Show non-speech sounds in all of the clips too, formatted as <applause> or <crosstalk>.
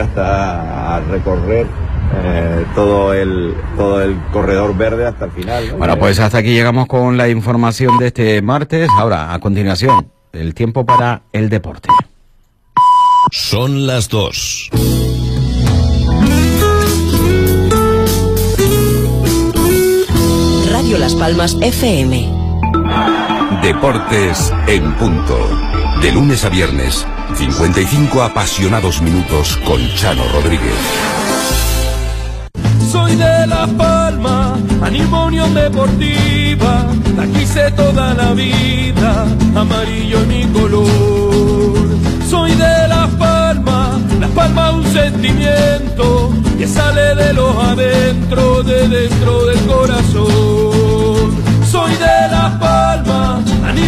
hasta recorrer eh, todo el todo el corredor verde hasta el final. Bueno, pues hasta aquí llegamos con la información de este martes. Ahora, a continuación, el tiempo para el deporte. Son las dos. Radio Las Palmas FM. Deportes en punto. De lunes a viernes, 55 apasionados minutos con Chano Rodríguez. Soy de La Palma, animo Unión Deportiva, la quise toda la vida, amarillo es mi color. Soy de La Palma, La Palma un sentimiento que sale de los adentro, de dentro del corazón. Soy de La Palma,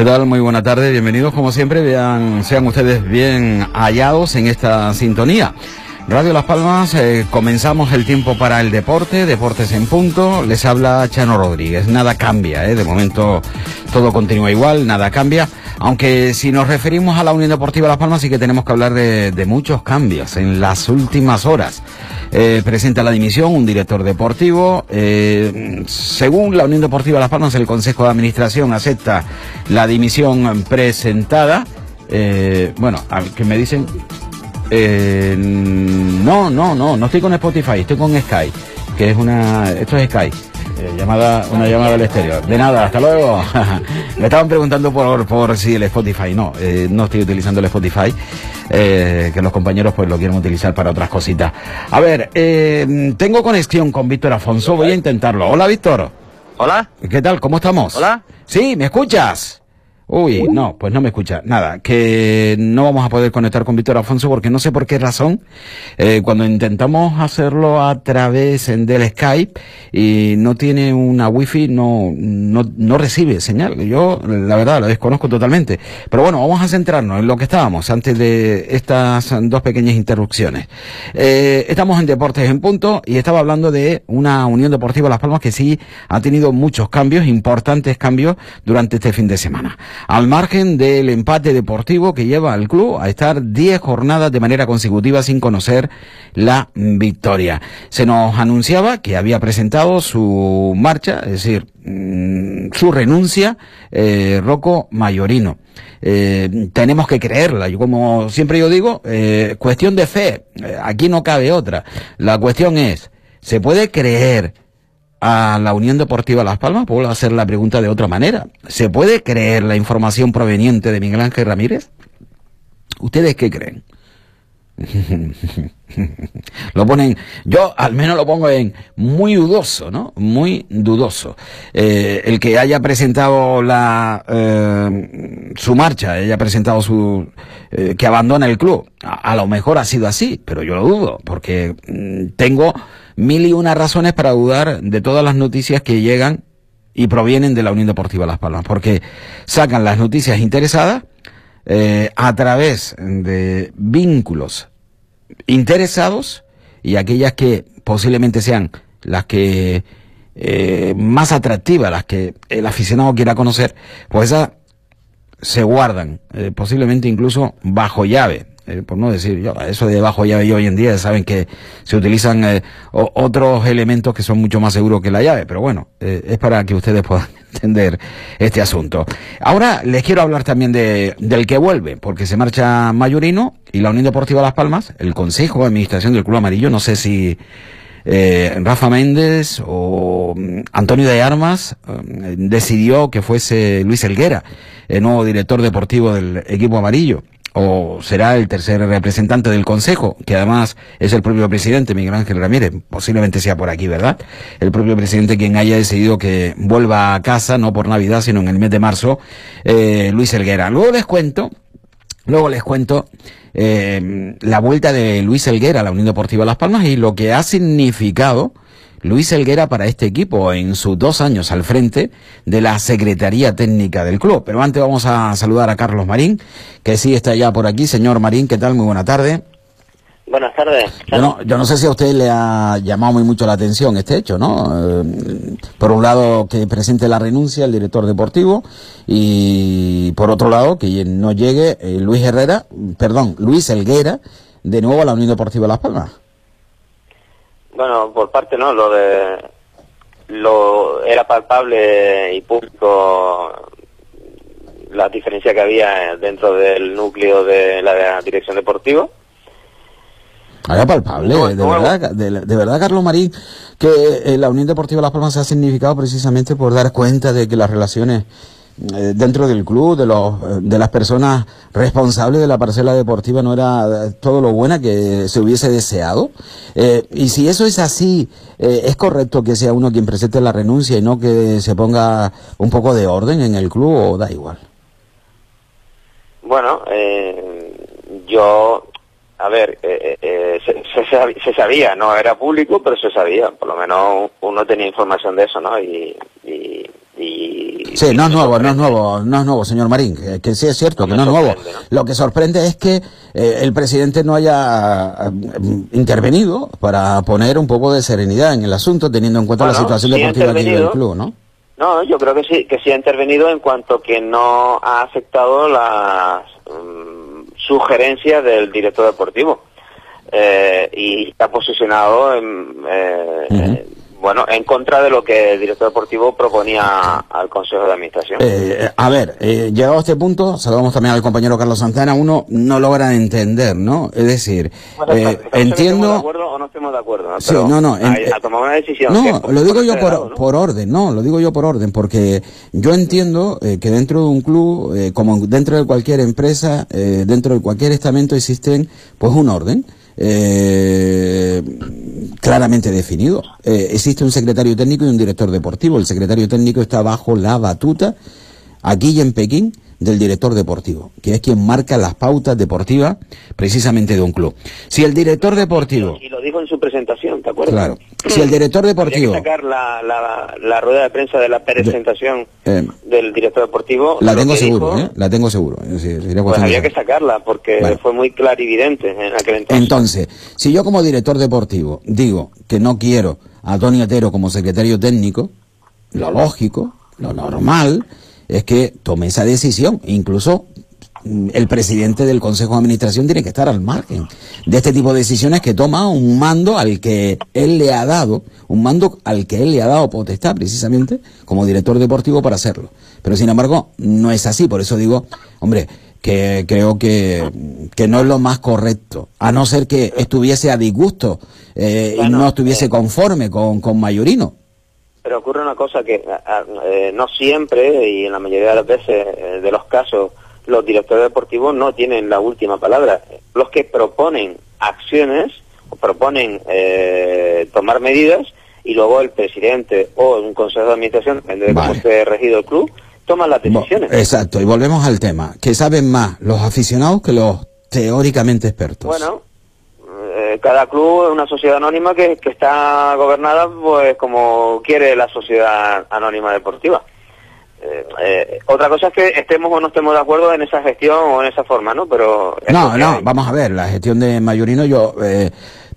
¿Qué tal? Muy buena tarde, bienvenidos como siempre, sean ustedes bien hallados en esta sintonía. Radio Las Palmas, eh, comenzamos el tiempo para el deporte, deportes en punto, les habla Chano Rodríguez, nada cambia, eh, de momento todo continúa igual, nada cambia, aunque si nos referimos a la Unión Deportiva Las Palmas sí que tenemos que hablar de, muchos cambios en las últimas horas. Eh, presenta la dimisión un director deportivo. Según la Unión Deportiva Las Palmas, el Consejo de Administración acepta la dimisión presentada. Bueno, a- que me dicen. Eh, no, no, no, no estoy con Spotify, estoy con Sky, que es una. Esto es Sky. eh, llamada, una llamada al exterior. De nada, hasta luego. <laughs> Me estaban preguntando por, por si el Spotify. No, eh, no estoy utilizando el Spotify. eh, que los compañeros pues lo quieren utilizar para otras cositas. A ver, eh, tengo conexión con Víctor Afonso, voy a intentarlo. Hola, Víctor. Hola, ¿Qué tal? ¿Cómo estamos? Hola. Sí, ¿me escuchas? Uy, no, pues no me escucha. Nada, que no vamos a poder conectar con Víctor Afonso porque no sé por qué razón. eh, cuando intentamos hacerlo a través del Skype y no tiene una wifi, no, no, no recibe señal. Yo, la verdad, lo desconozco totalmente. Pero bueno, vamos a centrarnos en lo que estábamos antes de estas dos pequeñas interrupciones. Eh, estamos en Deportes en Punto y estaba hablando de una Unión Deportiva Las Palmas que sí ha tenido muchos cambios, importantes cambios durante este fin de semana. Al margen del empate deportivo que lleva al club a estar 10 jornadas de manera consecutiva sin conocer la victoria. Se nos anunciaba que había presentado su marcha, es decir, mm, su renuncia, eh, Rocco Mayorino. Eh, tenemos que creerla. Yo como siempre yo digo, eh, cuestión de fe. Eh, aquí no cabe otra. La cuestión es, ¿se puede creer a la Unión Deportiva Las Palmas? Puedo hacer la pregunta de otra manera. ¿Se puede creer la información proveniente de Miguel Ángel Ramírez? ¿Ustedes qué creen? <laughs> lo ponen, yo al menos lo pongo en muy dudoso, ¿no? Muy dudoso. Eh, el que haya presentado la eh, su marcha, haya presentado su eh, que abandona el club, a, a lo mejor ha sido así, pero yo lo dudo, porque mm, tengo mil y una razones para dudar de todas las noticias que llegan y provienen de la Unión Deportiva Las Palmas, porque sacan las noticias interesadas eh, a través de vínculos interesados y aquellas que posiblemente sean las que eh, más atractivas, las que el aficionado quiera conocer, pues esas se guardan, eh, posiblemente incluso bajo llave. Eh, por no decir yo, eso de bajo llave y hoy en día saben que se utilizan eh, otros elementos que son mucho más seguros que la llave, pero bueno, eh, es para que ustedes puedan <laughs> entender este asunto. Ahora les quiero hablar también de, del que vuelve, porque se marcha Mayorino y la Unión Deportiva Las Palmas, el Consejo de Administración del Club Amarillo, no sé si eh, Rafa Méndez o mm, Antonio de Armas eh, decidió que fuese Luis Elguera, el nuevo director deportivo del equipo amarillo. O será el tercer representante del Consejo, que además es el propio presidente, Miguel Ángel Ramírez, posiblemente sea por aquí, ¿verdad? El propio presidente quien haya decidido que vuelva a casa, no por Navidad, sino en el mes de marzo, eh, Luis Elguera. Luego les cuento Luego les cuento eh, la vuelta de Luis Elguera a la Unión Deportiva Las Palmas y lo que ha significado Luis Elguera para este equipo en sus dos años al frente de la Secretaría Técnica del club. Pero antes vamos a saludar a Carlos Marín, que sí está ya por aquí. Señor Marín, ¿qué tal? Muy buena tarde. Buenas tardes. Yo no, yo no sé si a usted le ha llamado muy mucho la atención este hecho, ¿no? Eh, por un lado, que presente la renuncia el director deportivo y por otro lado, que no llegue eh, Luis Herrera, perdón, Luis Elguera, de nuevo a la Unión Deportiva Las Palmas. Bueno, por parte no, lo de lo era palpable y público la diferencia que había dentro del núcleo de la dirección deportiva. Era palpable, de, verdad, de, verdad, Carlos Marín, que eh, la Unión Deportiva Las Palmas se ha significado precisamente por dar cuenta de que las relaciones dentro del club, de, los, eh, de las personas responsables de la parcela deportiva, no era eh, todo lo buena que se hubiese deseado. y si eso es así, ¿es correcto que sea uno quien presente la renuncia y no que se ponga un poco de orden en el club o da igual? Bueno, yo, a ver, se, se, sabía, no era público, pero se sabía, por lo menos uno tenía información de eso, ¿no? y Sí, no es nuevo, no es nuevo, no es nuevo, señor Marín, que, sí es cierto, que no es nuevo. Lo que sorprende es que eh, el presidente no haya eh, intervenido para poner un poco de serenidad en el asunto, teniendo en cuenta la situación deportiva aquí del club, ¿no? No, yo creo que sí, que sí ha intervenido en cuanto que no ha aceptado las mm, sugerencias del director deportivo eh, y está posicionado en, bueno, en contra de lo que el director deportivo proponía al Consejo de Administración. Eh, a ver, eh, llegado a este punto, saludamos también al compañero Carlos Santana, uno no logra entender, ¿no? Es decir, eh, entiendo... ¿Estamos de acuerdo o no estamos de acuerdo? ¿no? Sí, no, no. a, tomar una decisión. No, lo digo yo por, por orden, no, lo digo yo por orden, porque yo entiendo eh, que dentro de un club, eh, como dentro de cualquier empresa, eh, dentro de cualquier estamento existen, pues un orden eh, claramente definido. Eh, existe un secretario técnico y un director deportivo. El secretario técnico está bajo la batuta, aquí y en Pekín, del director deportivo, que es quien marca las pautas deportivas precisamente de un club. Si el director deportivo... Y lo dijo en su presentación, ¿te acuerdas? Claro. <clears throat> Si el director deportivo... sacar la, la, rueda de prensa de la presentación eh, del director deportivo. La tengo seguro, ¿eh? La tengo seguro. pues había que sacarla porque fue muy clarividente en aquel entonces. Entonces, si yo como director deportivo digo que no quiero a Tony Otero como secretario técnico, lo lógico, lo normal es que tome esa decisión. Incluso mm, el presidente del Consejo de Administración tiene que estar al margen de este tipo de decisiones que toma un mando al que él le ha dado, un mando al que él le ha dado potestad precisamente como director deportivo para hacerlo. Pero sin embargo, no es así, por eso digo, hombre, que creo que, que no es lo más correcto, a no ser que estuviese a disgusto eh, y no estuviese eh, conforme con, con Mayorino. Pero ocurre una cosa que eh, no siempre y en la mayoría de las veces eh, de los casos los directores deportivos no tienen la última palabra. Los que proponen acciones o proponen eh, tomar medidas y luego el presidente o un consejo de administración, depende de cómo esté regido el club, toman las decisiones. Exacto, y volvemos al tema, que saben más los aficionados que los teóricamente expertos. Bueno, cada club es una sociedad anónima que, está gobernada pues como quiere la sociedad anónima deportiva. Eh, eh, otra cosa es que estemos o no estemos de acuerdo en esa gestión o en esa forma, ¿no? Pero no, no, vamos a ver, la gestión de Mayorino yo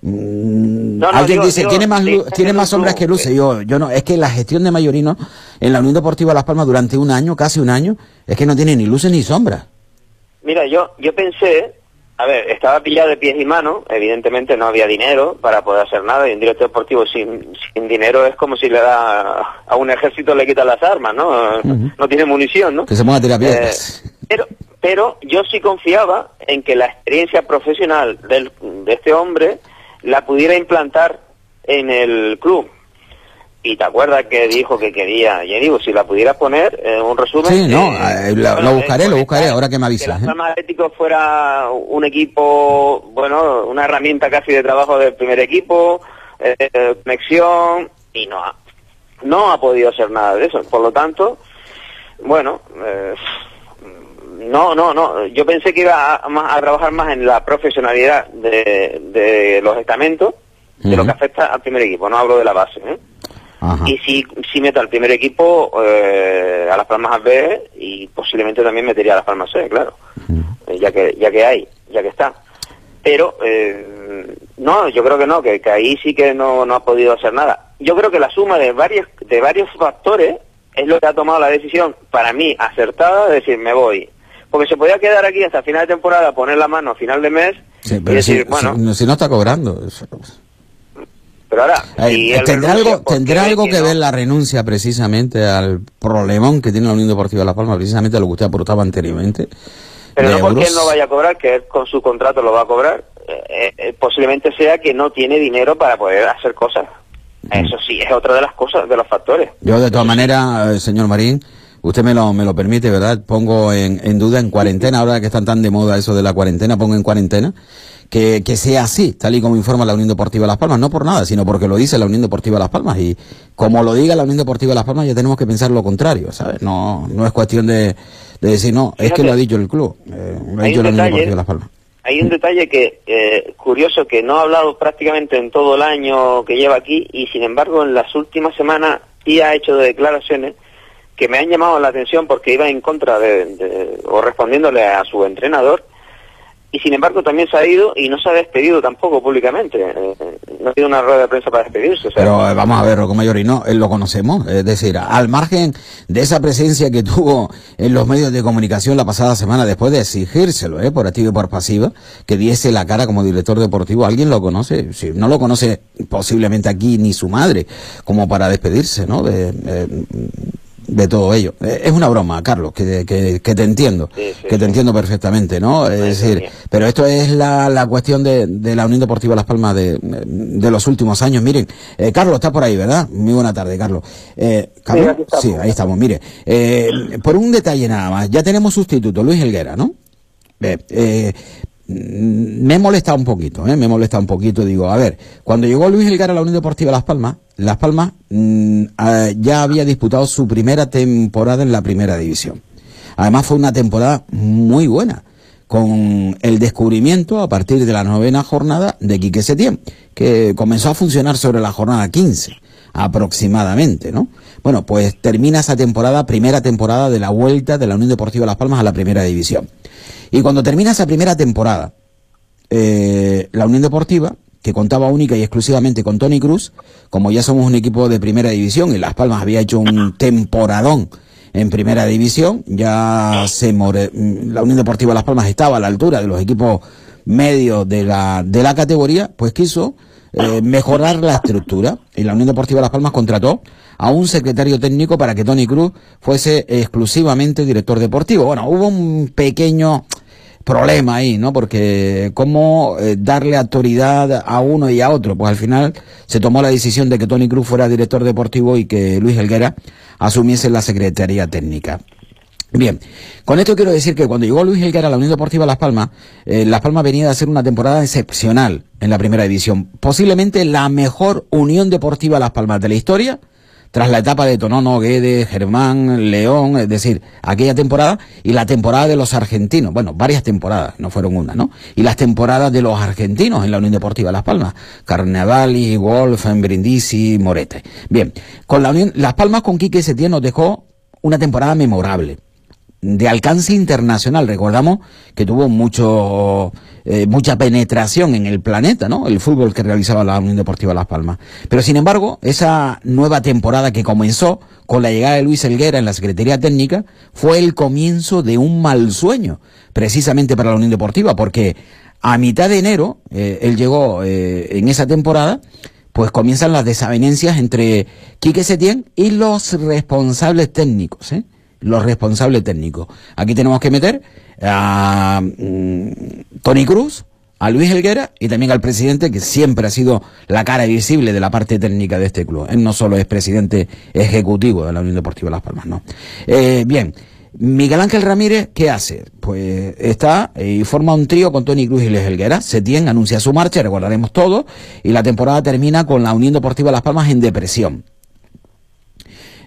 mm, alguien dice tiene más tiene más sombras que luces. Yo yo no, es que la gestión de Mayorino en la Unión Deportiva Las Palmas durante un año, casi un año, es que no tiene ni luces ni sombras. Mira, yo yo pensé a ver, estaba pillado de pies y manos, evidentemente no había dinero para poder hacer nada, y en directo deportivo sin, sin dinero es como si le da a un ejército le quita las armas, ¿no? No tiene munición, ¿no? Que se ponga a tirar piedras. Eh, pero, pero yo sí confiaba en que la experiencia profesional del, de este hombre la pudiera implantar en el club. Y te acuerdas que dijo que quería, ya digo, si la pudiera poner, en un resumen. Sí, no, eh, eh, lo, buscaré, lo buscaré, ahora que me avisas. Que la Atlético fuera un equipo, bueno, una herramienta casi de trabajo del primer equipo, eh, conexión, y no ha, no ha podido hacer nada de eso. Por lo tanto, bueno, no, no, no. Yo pensé que iba a, trabajar más en la profesionalidad de, de los estamentos, de lo que afecta al primer equipo. No hablo de la base. ¿eh? Ajá. Y si, si meto al primer equipo eh, a las Palmas B y posiblemente también metería a las Palmas C, claro, Eh, ya que ya que hay, ya que está. Pero eh, no, yo creo que no, que, que ahí sí que no, no ha podido hacer nada. Yo creo que la suma de varios de varios factores es lo que ha tomado la decisión para mí acertada de decir me voy. Porque se podía quedar aquí hasta final de temporada, poner la mano a final de mes Sí, y decir, si, bueno, si- si no está cobrando. eso- pero ahora... Eh, si ¿Tendrá algo, ¿por qué ¿tendrá algo que no? ver la renuncia precisamente al problemón que tiene la Unión Deportiva de Las Palmas, precisamente a lo que usted aportaba anteriormente? Pero no porque euros? él no vaya a cobrar, que él con su contrato lo va a cobrar. eh, eh, posiblemente sea que no tiene dinero para poder hacer cosas. Eso sí, es otra de las cosas, de los factores. Yo, de todas maneras, eh, señor Marín, usted me lo, me lo permite, ¿verdad? Pongo en, en duda, en cuarentena, ahora que están tan de moda eso de la cuarentena, pongo en cuarentena, que, que sea así, tal y como informa la Unión Deportiva Las Palmas, no por nada, sino porque lo dice la Unión Deportiva Las Palmas. Y como lo diga la Unión Deportiva Las Palmas, ya tenemos que pensar lo contrario, ¿sabes? No, no es cuestión de, de decir, no, es que lo ha dicho el club, eh, lo ha dicho la Unión Deportiva Las Palmas. Hay un detalle que eh, curioso que no ha hablado prácticamente en todo el año que lleva aquí y sin embargo en las últimas semanas sí ha hecho declaraciones que me han llamado la atención porque iba en contra de, de- o respondiéndole a su entrenador y sin embargo también se ha ido y no se ha despedido tampoco públicamente. Eh, no ha habido una rueda de prensa para despedirse. Pero eh, vamos a ver, Rocco Mayor, y no, él lo conocemos. Es decir, al margen de esa presencia que tuvo en los medios de comunicación la pasada semana, después de exigírselo, ¿eh? por activa y por pasiva, que diese la cara como director deportivo, ¿alguien lo conoce? Si no lo conoce posiblemente aquí ni su madre, como para despedirse, ¿no? De, eh, de todo ello. Eh, Es una broma, Carlos, que, que, que te entiendo, Sí, sí, que te sí. entiendo perfectamente, ¿no? Es Madre decir, pero esto es la, la cuestión de, de la Unión Deportiva Las Palmas de, de los últimos años. Miren, eh, Carlos está por ahí, ¿verdad? Muy buena tarde, Carlos. Eh, ¿Carlos? Sí, ahí estamos. Mire, eh, por un detalle nada más, ya tenemos sustituto, Luis Helguera, ¿no? Eh, mm, me molesta un poquito, ¿eh? me molesta un poquito. Digo, a ver, cuando llegó Luis Helguera a la Unión Deportiva Las Palmas, Las Palmas mm, ah, ya había disputado su primera temporada en la primera división. Además fue una temporada muy buena, con el descubrimiento a partir de la novena jornada de Quique Setién, que comenzó a funcionar sobre la jornada 15 aproximadamente, ¿no? Bueno, pues termina esa temporada, primera temporada de la vuelta de la Unión Deportiva Las Palmas a la primera división. Y cuando termina esa primera temporada, eh, la Unión Deportiva, que contaba única y exclusivamente con Tony Cruz, como ya somos un equipo de primera división y Las Palmas había hecho un <clears throat> temporadón en primera división, ya se more- la Unión Deportiva Las Palmas estaba a la altura de los equipos medios de la, de la categoría, pues quiso eh, mejorar la estructura y la Unión Deportiva Las Palmas contrató a un secretario técnico para que Tony Cruz fuese exclusivamente director deportivo. Bueno, hubo un pequeño problema ahí, ¿no? Porque cómo eh, darle autoridad a uno y a otro. Pues al final se tomó la decisión de que Tony Cruz fuera director deportivo y que Luis Helguera asumiese la secretaría técnica. Bien, con esto quiero decir que cuando llegó Luis Helguera a la Unión Deportiva Las Palmas, eh, Las Palmas venía de hacer una temporada excepcional en la primera división. Posiblemente la mejor Unión Deportiva Las Palmas de la historia, tras la etapa de Tonono, Guedes, Germán, León, es decir, aquella temporada y la temporada de los argentinos, bueno, varias temporadas, no fueron una, ¿no? Y las temporadas de los argentinos en la Unión Deportiva Las Palmas, Carnevali, Wolf, Brindisi, Morete. Bien, con la Unión, Las Palmas con Quique Setién nos dejó una temporada memorable de alcance internacional. Recordamos que tuvo mucho, eh, mucha penetración en el planeta, ¿no? El fútbol que realizaba la Unión Deportiva Las Palmas. Pero sin embargo, esa nueva temporada que comenzó con la llegada de Luis Helguera en la Secretaría Técnica fue el comienzo de un mal sueño, precisamente para la Unión Deportiva, porque a mitad de enero, eh, él llegó eh, en esa temporada, pues comienzan las desavenencias entre Quique Setién y los responsables técnicos, ¿eh? Los responsables técnicos. Aquí tenemos que meter a mm, Tony Cruz, a Luis Helguera y también al presidente, que siempre ha sido la cara visible de la parte técnica de este club. Él no solo es presidente ejecutivo de la Unión Deportiva Las Palmas, no. Eh, bien. Miguel Ángel Ramírez, ¿qué hace? Pues está eh, y forma un trío con Tony Cruz y Luis Helguera. Setién anuncia su marcha, recordaremos todo, y la temporada termina con la Unión Deportiva Las Palmas en depresión.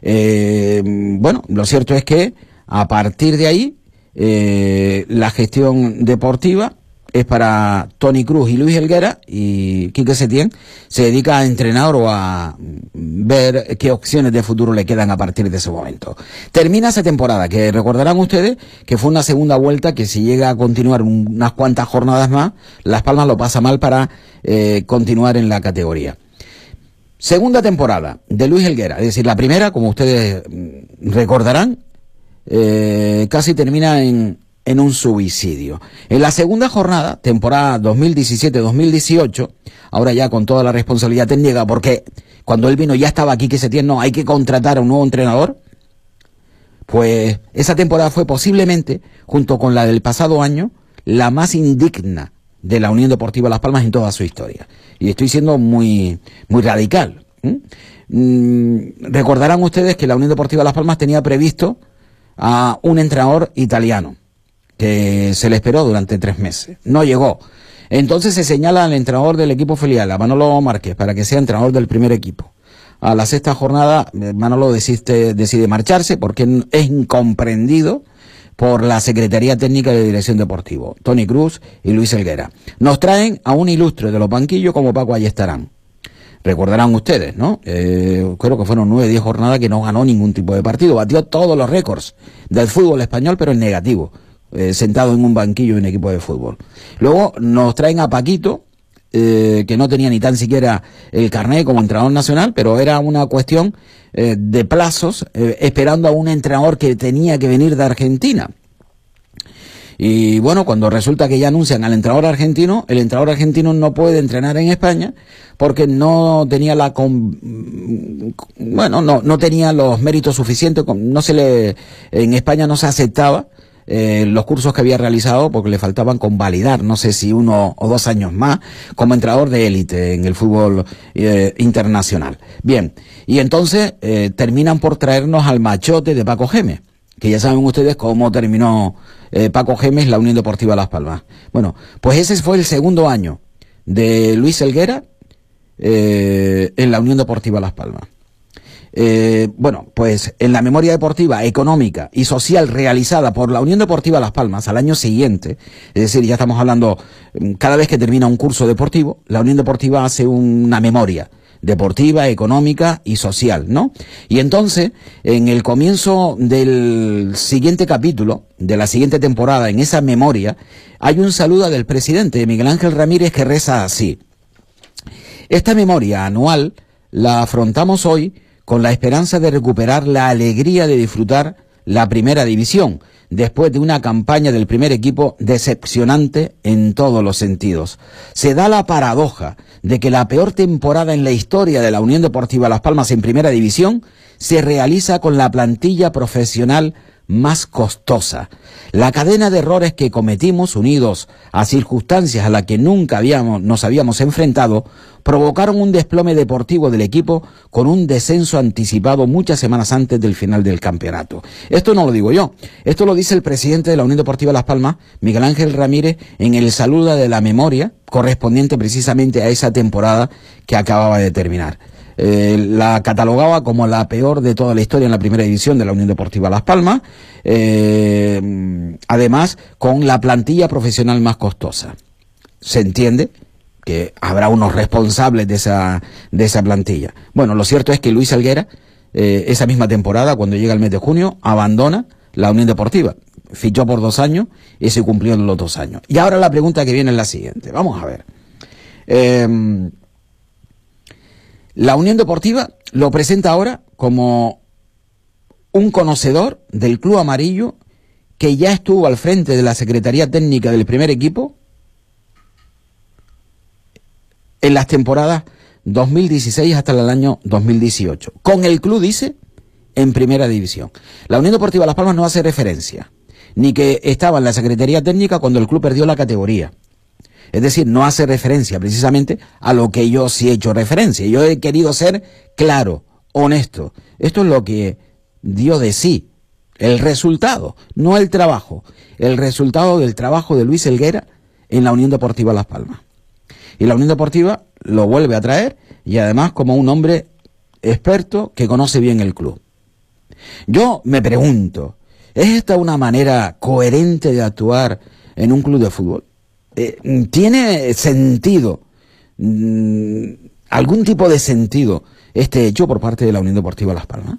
Eh, bueno, lo cierto es que a partir de ahí eh, la gestión deportiva es para Tony Cruz y Luis Helguera y Quique Setién se dedica a entrenar o a ver qué opciones de futuro le quedan a partir de ese momento. Termina esa temporada, que recordarán ustedes que fue una segunda vuelta que si llega a continuar unas cuantas jornadas más, Las Palmas lo pasa mal para eh, continuar en la categoría. Segunda temporada de Luis Helguera, es decir, la primera, como ustedes mm, recordarán, eh, casi termina en, en un suicidio. En la segunda jornada, temporada 2017-2018, ahora ya con toda la responsabilidad técnica, porque cuando él vino ya estaba aquí que se tiene, no, hay que contratar a un nuevo entrenador, pues esa temporada fue posiblemente, junto con la del pasado año, la más indigna de la Unión Deportiva Las Palmas en toda su historia. Y estoy siendo muy, muy radical. Mm, recordarán ustedes que la Unión Deportiva Las Palmas tenía previsto a un entrenador italiano que se le esperó durante tres meses. No llegó. Entonces se señala al entrenador del equipo filial, a Manolo Márquez, para que sea entrenador del primer equipo. A la sexta jornada, eh, Manolo decide, decide marcharse porque es incomprendido por la Secretaría Técnica de Dirección Deportivo, Tony Cruz y Luis Elguera. Nos traen a un ilustre de los banquillos como Paco estarán Recordarán ustedes, ¿no? Eh, creo que fueron nueve, diez jornadas que no ganó ningún tipo de partido. Batió todos los récords del fútbol español, pero en negativo. Eh, sentado en un banquillo de un equipo de fútbol. Luego nos traen a Paquito, eh, que no tenía ni tan siquiera el carnet como entrenador nacional, pero era una cuestión eh, de plazos, esperando a un entrenador que tenía que venir de Argentina. Y bueno, cuando resulta que ya anuncian al entrenador argentino, el entrenador argentino no puede entrenar en España porque no tenía la bueno, no no tenía los méritos suficientes, no se le en España no se aceptaba eh, los cursos que había realizado porque le faltaban convalidar, no sé si uno o dos años más, como entrenador de élite en el fútbol eh, internacional. Bien, y entonces eh, terminan por traernos al machote de Paco Gemes, que ya saben ustedes cómo terminó Paco Gemes la Unión Deportiva Las Palmas. Bueno, pues ese fue el segundo año de Luis Elguera en la Unión Deportiva Las Palmas. Eh, bueno, pues en la memoria deportiva, económica y social realizada por la Unión Deportiva Las Palmas al año siguiente, es decir, ya estamos hablando, mm, cada vez que termina un curso deportivo, la Unión Deportiva hace una memoria deportiva, económica y social, ¿no? Y entonces, en el comienzo del siguiente capítulo, de la siguiente temporada, en esa memoria, hay un saludo del presidente Miguel Ángel Ramírez que reza así. Esta memoria anual la afrontamos hoy con la esperanza de recuperar la alegría de disfrutar la primera división, después de una campaña del primer equipo decepcionante en todos los sentidos. Se da la paradoja de que la peor temporada en la historia de la Unión Deportiva Las Palmas en primera división se realiza con la plantilla profesional más costosa. La cadena de errores que cometimos, unidos a circunstancias a las que nunca habíamos, nos habíamos enfrentado, provocaron un desplome deportivo del equipo con un descenso anticipado muchas semanas antes del final del campeonato. Esto no lo digo yo, esto lo dice el presidente de la Unión Deportiva Las Palmas, Miguel Ángel Ramírez, en el saludo de la memoria correspondiente precisamente a esa temporada que acababa de terminar. Eh, la catalogaba como la peor de toda la historia en la primera división de la Unión Deportiva Las Palmas, eh, además con la plantilla profesional más costosa. Se entiende que habrá unos responsables de esa, de esa plantilla. Bueno, lo cierto es que Luis Alguera, eh, esa misma temporada, cuando llega el mes de junio, abandona la Unión Deportiva. Fichó por dos años y se cumplió en los dos años. Y ahora la pregunta que viene es la siguiente. Vamos a ver. La Unión Deportiva lo presenta ahora como un conocedor del club amarillo que ya estuvo al frente de la Secretaría Técnica del primer equipo en las temporadas 2016 hasta el año 2018. Con el club, dice, en primera división. La Unión Deportiva Las Palmas no hace referencia, ni que estaba en la Secretaría Técnica cuando el club perdió la categoría. Es decir, no hace referencia precisamente a lo que yo sí he hecho referencia. Yo he querido ser claro, honesto. Esto es lo que dio de sí. El resultado, no el trabajo. El resultado del trabajo de Luis Elguera en la Unión Deportiva Las Palmas. Y la Unión Deportiva lo vuelve a traer y además como un hombre experto que conoce bien el club. Yo me pregunto, ¿Es esta una manera coherente de actuar en un club de fútbol? Eh, ¿Tiene sentido, mm, algún tipo de sentido este hecho por parte de la Unión Deportiva Las Palmas?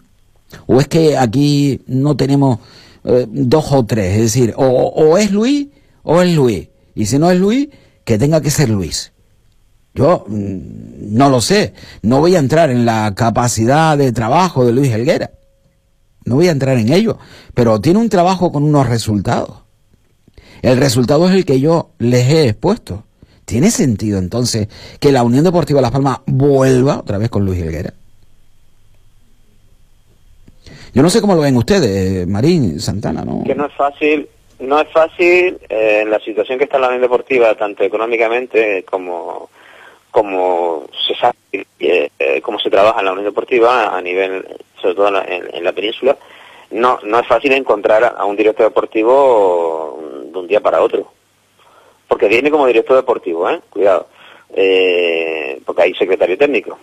¿O es que aquí no tenemos eh, dos o tres? Es decir, o, es Luis o es Luis. Y si no es Luis, que tenga que ser Luis. Yo mm, no lo sé. No voy a entrar en la capacidad de trabajo de Luis Helguera. No voy a entrar en ello. Pero tiene un trabajo con unos resultados. El resultado es el que yo les he expuesto. ¿Tiene sentido entonces que la Unión Deportiva Las Palmas vuelva otra vez con Luis Helguera? Yo no sé cómo lo ven ustedes, Marín, Santana, ¿no? Que no es fácil, no es fácil eh, en la situación que está la Unión Deportiva, tanto económicamente como como se sabe, eh, eh, cómo se trabaja en la Unión Deportiva a nivel, sobre todo en- en la península, no, no es fácil encontrar a un director deportivo de un día para otro. Porque viene como director deportivo, ¿eh? Cuidado. Eh, porque hay secretario técnico.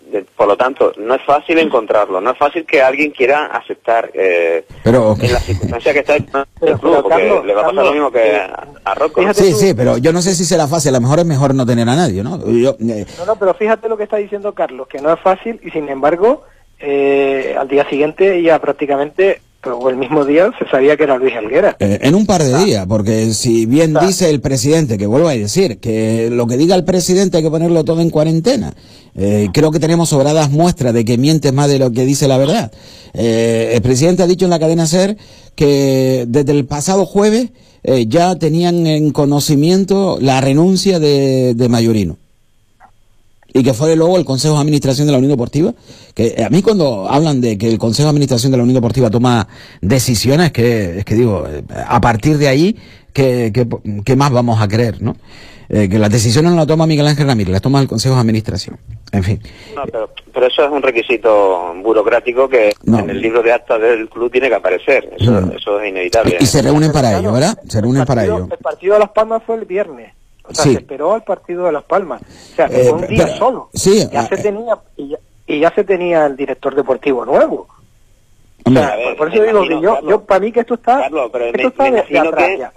De- por lo tanto, no es fácil encontrarlo, no es fácil que alguien quiera aceptar eh, Pero en la circunstancia que está el club, Pero, porque Carlos, le va a pasar Carlos, lo mismo que eh, a, a Rocco. Sí, tú- sí, pero yo no sé si será fácil. A lo mejor es mejor no tener a nadie, ¿no? Yo, eh, No, no, pero fíjate lo que está diciendo Carlos, que no es fácil y sin embargo, eh, al día siguiente ya prácticamente, o el mismo día, se sabía que era Luis Helguera. Eh, en un par de días, porque si bien Ah. dice el presidente, que vuelvo a decir, que lo que diga el presidente hay que ponerlo todo en cuarentena, eh, creo que tenemos sobradas muestras de que miente más de lo que dice la verdad. Eh, el presidente ha dicho en la cadena SER que desde el pasado jueves eh, ya tenían en conocimiento la renuncia de, de Mayorino y que fue luego el Consejo de Administración de la Unión Deportiva, que a mí cuando hablan de que el Consejo de Administración de la Unión Deportiva toma decisiones, que es que digo, eh, a partir de ahí, ¿qué, qué, qué más vamos a creer, no? Eh, que las decisiones no las toma Miguel Ángel Ramírez, las toma el Consejo de Administración. En fin. No, pero, pero eso es un requisito burocrático que No. en el libro de actas del club tiene que aparecer. Eso, No. eso es inevitable. Y se reúnen para ello, ¿verdad? Se reúnen para ello. El partido de Las Palmas fue el viernes. O sea, Sí. se esperó al partido de Las Palmas. O sea, que Eh, fue un día pero- solo. sí, ya ah, se eh. tenía y ya, y ya se tenía el director deportivo nuevo. O sea, A ver, por eso digo imagino, que yo, Carlos. yo para mí que esto está, Carlos, pero esto me- está me de- de, imagino atrás que- ya.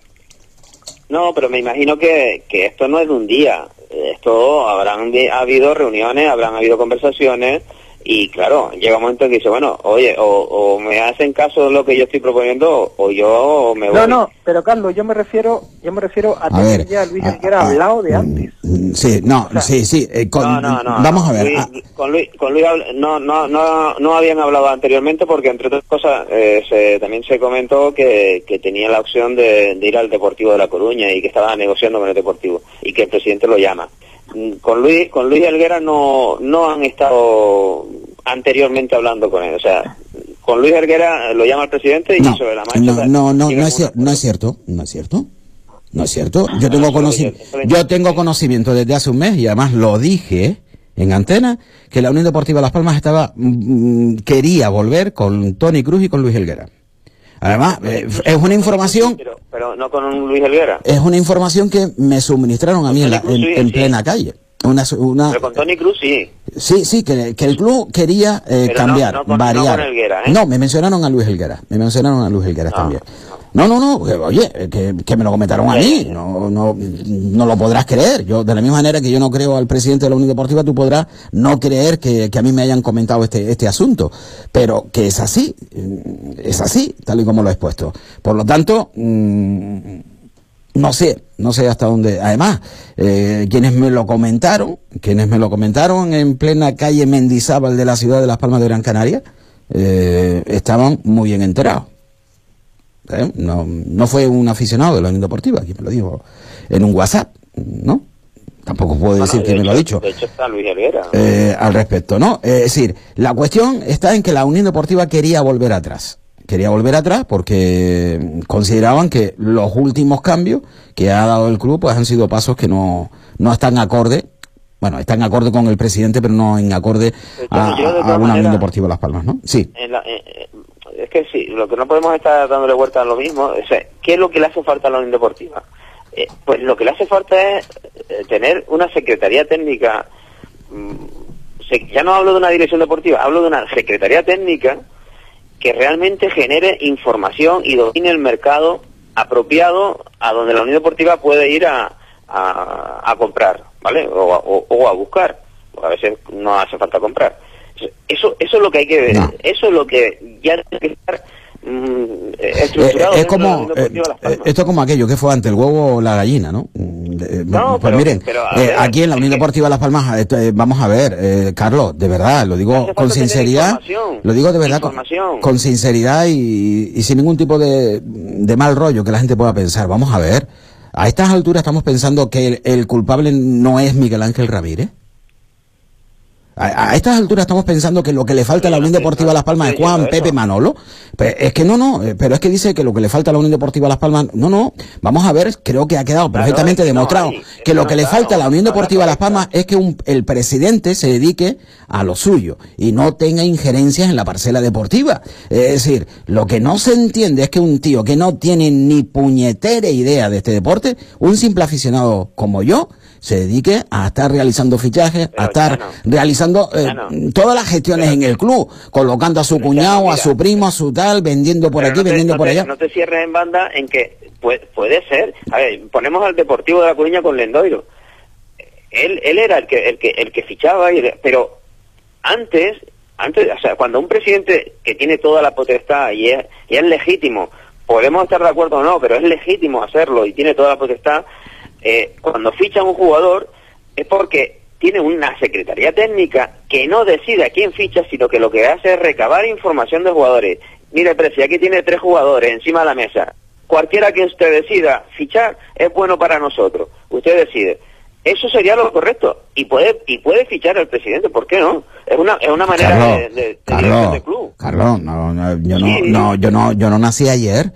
No, pero me imagino que, que esto no es de un día. Esto habrán ha habido reuniones, habrán habido conversaciones y claro, llega un momento que dice, bueno, oye, o, o me hacen caso de lo que yo estoy proponiendo o yo me voy. No, no, pero Carlos, yo me refiero, yo me refiero a, a tener ver. ya a Luis ah, hablado de mm, antes. mm, Sí, no, sea, sí, sí. eh, con- No, no, no. vamos a ver. Luis- ah, con Luis, con Luis habl- no, no, no, no habían hablado anteriormente porque, entre otras cosas, eh, se- también se comentó que, que tenía la opción de, de ir al Deportivo de La Coruña y que estaba negociando con el Deportivo y que el presidente lo llama. Mm, Con Luis, con Luis Helguera no, no han estado anteriormente hablando con él. O sea, con Luis Helguera lo llama el presidente y no, sobre la marcha... no, no, no, no es, cier- no es cierto, no es cierto. No es cierto. Yo tengo, eso lo conoci- yo- tengo conocimiento desde hace un mes y además lo dije en antena que la Unión Deportiva Las Palmas estaba mm, quería volver con Tony Cruz y con Luis Helguera. Además, eh, es una información Pero, pero no con un Luis Helguera. es una información que me suministraron a mí en, la- en- plena calle. Una, una, Pero con Tony Cruz sí. Sí, sí, que, que el club quería eh, no- cambiar, no con- no variar. con Helguera, ¿eh? No, me mencionaron a Luis Helguera, me mencionaron a Luis Helguera No, también. No, no, no, oye, que, que me lo comentaron a mí, no, no, no lo podrás creer. Yo, de la misma manera que yo no creo al presidente de la Unión Deportiva, tú podrás no creer que, que a mí me hayan comentado este, este asunto. Pero que es así, mm, es así, tal y como lo he expuesto. Por lo tanto, mm, no sé, no sé hasta dónde. Además, eh, quienes me lo comentaron, quienes me lo comentaron en plena calle Mendizábal de la ciudad de Las Palmas de Gran Canaria, eh, estaban muy bien enterados. ¿Eh? No, no fue un aficionado de la Unión Deportiva, quien me lo dijo en un WhatsApp, ¿no? Tampoco puedo Bueno, decir de que me lo ha dicho De hecho está Luis Helguera. eh, al respecto, ¿no? Es decir, la cuestión está en que la Unión Deportiva quería volver atrás. Quería volver atrás porque consideraban que los últimos cambios que ha dado el club pues han sido pasos que no, no están acorde, bueno, están acorde con el presidente, pero no en acorde a, una Unión Deportiva Las Palmas, ¿no? Sí. En la- eh, eh, es que sí, lo que no podemos estar dándole vuelta a lo mismo. ¿Qué es lo que le hace falta a la Unión Deportiva? Eh, pues lo que le hace falta es eh, tener una secretaría técnica. mm, ya no hablo de una dirección deportiva, hablo de una secretaría técnica que realmente genere información y domine el mercado apropiado a donde la Unión Deportiva puede ir a, a, comprar, ¿vale? O, a- buscar. A veces no hace falta comprar. Eso, eso es lo que hay que ver. No. Eso es lo que ya tiene que estar mm, Eh, estructurado. es de como eh, Las esto es como aquello que fue ante el huevo o la gallina, ¿no? Mm, No, pues pero- miren, pero, a eh, ver, aquí en la Unión Deportiva Las Palmas, esto, eh, vamos a ver, eh, Carlos, de verdad, lo digo con sinceridad, lo digo de verdad con, con sinceridad y, y sin ningún tipo de, de mal rollo que la gente pueda pensar. Vamos a ver, a estas alturas estamos pensando que el, el culpable no es Miguel Ángel Ramírez. A, a estas alturas estamos pensando que lo que le falta a la Unión Deportiva Las Palmas es Juan, Pepe. Manolo. Pero es que no, no, eh, pero es que dice que lo que le falta a la Unión Deportiva Las Palmas, no, no, vamos a ver, creo que ha quedado perfectamente demostrado que lo que le falta a la Unión Deportiva Las. Palmas es que un- el presidente se dedique a lo suyo y no tenga injerencias en la parcela deportiva. Es decir, lo que no se entiende es que un tío que no tiene ni puñetera idea de este deporte, un simple aficionado como yo, se dedique a estar realizando fichajes, a estar realizando eh, todas las gestiones pero- en el club, colocando a su cuñado, a su primo, a su tal, vendiendo por aquí, no te- vendiendo por te- allá. No te cierres en banda en que puede, puede ser. A ver, ponemos al Deportivo de La Coruña con Lendoiro. Él, él era el que, el que, el que fichaba, y, pero antes, antes, o sea, cuando un presidente que tiene toda la potestad y es, y es legítimo, podemos estar de acuerdo o no, pero es legítimo hacerlo y tiene toda la potestad, eh, cuando ficha un jugador es porque tiene una secretaría técnica que no decide a quién ficha, sino que lo que hace es recabar información de jugadores. Mire, Preci, aquí tiene tres jugadores encima de la mesa. Cualquiera que usted decida fichar es bueno para nosotros. Usted decide. Eso sería lo correcto. Y puede y puede fichar al presidente, ¿por qué no? Es una, es una manera Carlos, de, de, de Carlos, club. Carlos, no, no, yo no, Sí. no, yo no, yo no nací ayer.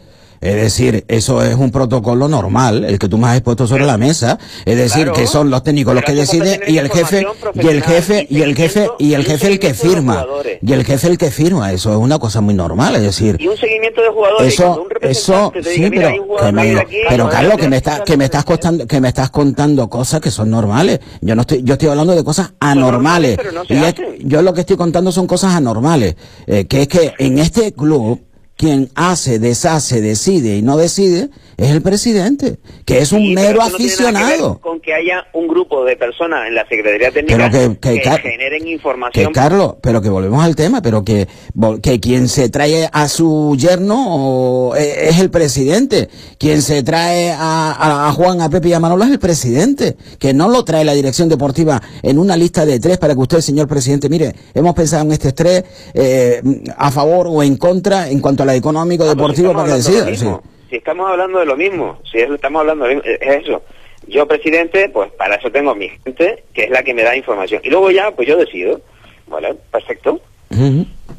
Es decir, eso es un protocolo normal, el que tú me has expuesto sobre la mesa. Es decir, Claro. que son los técnicos los que deciden y el jefe, y el jefe, y el jefe, y el jefe el que firma. Y el jefe el que firma. Eso es una cosa muy normal. Es decir, Y un seguimiento de jugadores. eso, un eso, sí, diga, "Mira, pero, hay un que jugador me- de aquí", pero Carlos, que me estás, que me estás contando, que me estás contando cosas que son normales. Yo no estoy, yo estoy hablando de cosas anormales. normales, no y es- yo lo que estoy contando son cosas anormales. Eh, que es que en este club, quien hace, deshace, decide y no decide, es el presidente, que es un Sí, mero no nada que aficionado. con que haya un grupo de personas en la Secretaría Técnica Pero que- que generen Que información. Carlos, pero que volvemos al tema, pero que, que quien se trae a su yerno o, eh, es el presidente, quien se trae a, a- a Juan, a Pepe y a Manolo es el presidente, que no lo trae la dirección deportiva en una lista de tres para que usted, señor presidente, mire, hemos pensado en este tres eh, a favor o en contra en cuanto a la económico, Ah, deportivo, estamos para que decida. Si estamos hablando de lo mismo, si es- estamos hablando de lo mismo, es eso. Yo, presidente, pues para eso tengo mi gente, que es la que me da información. Y luego ya, pues yo decido. Vale, perfecto.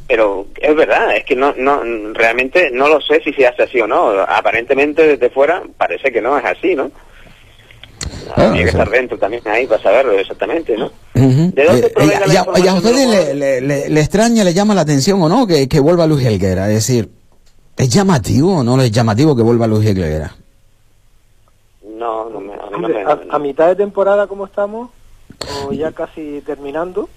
Pero es verdad, es que no, no, realmente no lo sé si se hace así o no. Aparentemente desde fuera parece que no es así, ¿no? Ah, Habría que sí. estar dentro también ahí para saberlo exactamente, ¿no? ¿De dónde Eh, provenga y a- ustedes le, le- le- le extraña, le llama la atención o no que, que vuelva Luis Helguera. Es decir, ¿es llamativo o no es llamativo que vuelva Luis Helguera? No, no me, a mí no me- a, a mitad de temporada como estamos, o ya casi terminando,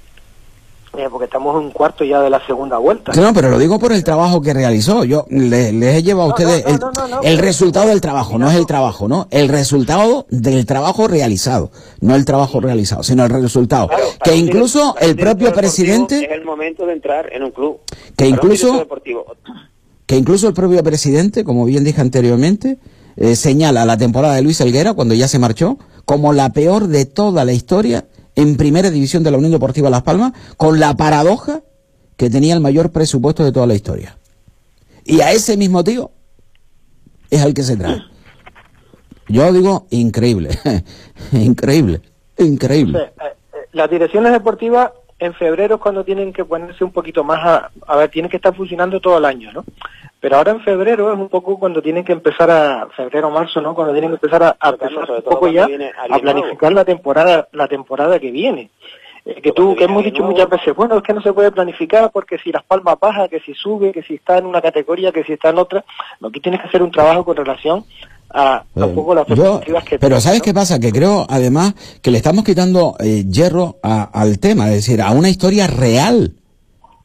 eh, porque estamos en un cuarto ya de la segunda vuelta. No, pero lo digo por el trabajo que realizó. Yo le- les he llevado a ustedes no, no, el, no, no, no, el pero- resultado del trabajo, no es el trabajo, ¿no? El resultado del trabajo realizado, no el trabajo realizado, sino el resultado. Claro, que incluso el un propio presidente... Es el momento de entrar en un club. Que incluso-. Que incluso el propio presidente, como bien dije anteriormente, eh, señala la temporada de Luis Helguera, cuando ya se marchó, como la peor de toda la historia en primera división de la Unión Deportiva Las Palmas, con la paradoja que tenía el mayor presupuesto de toda la historia. Y a ese mismo tío es al que se trae. Yo digo, increíble, <laughs> increíble, increíble. Sí, eh, eh, las direcciones deportivas en febrero es cuando tienen que ponerse un poquito más a, a ver, tienen que estar funcionando todo el año, ¿no? Pero ahora en febrero es un poco cuando tienen que empezar a, febrero, marzo, ¿no? Cuando tienen que empezar a, empezar un poco ya a planificar la temporada, la temporada que viene. Eh, que tú, que hemos dicho nuevo. muchas veces, bueno, es que no se puede planificar porque si Las Palmas baja, que si sube, que si está en una categoría, que si está en otra, aquí tienes que hacer un trabajo con relación a, a un poco las Yo- perspectivas que pero ¿sabes ¿no? qué pasa? Que creo, además, que le estamos quitando eh, hierro a- al tema, es decir, a una historia real.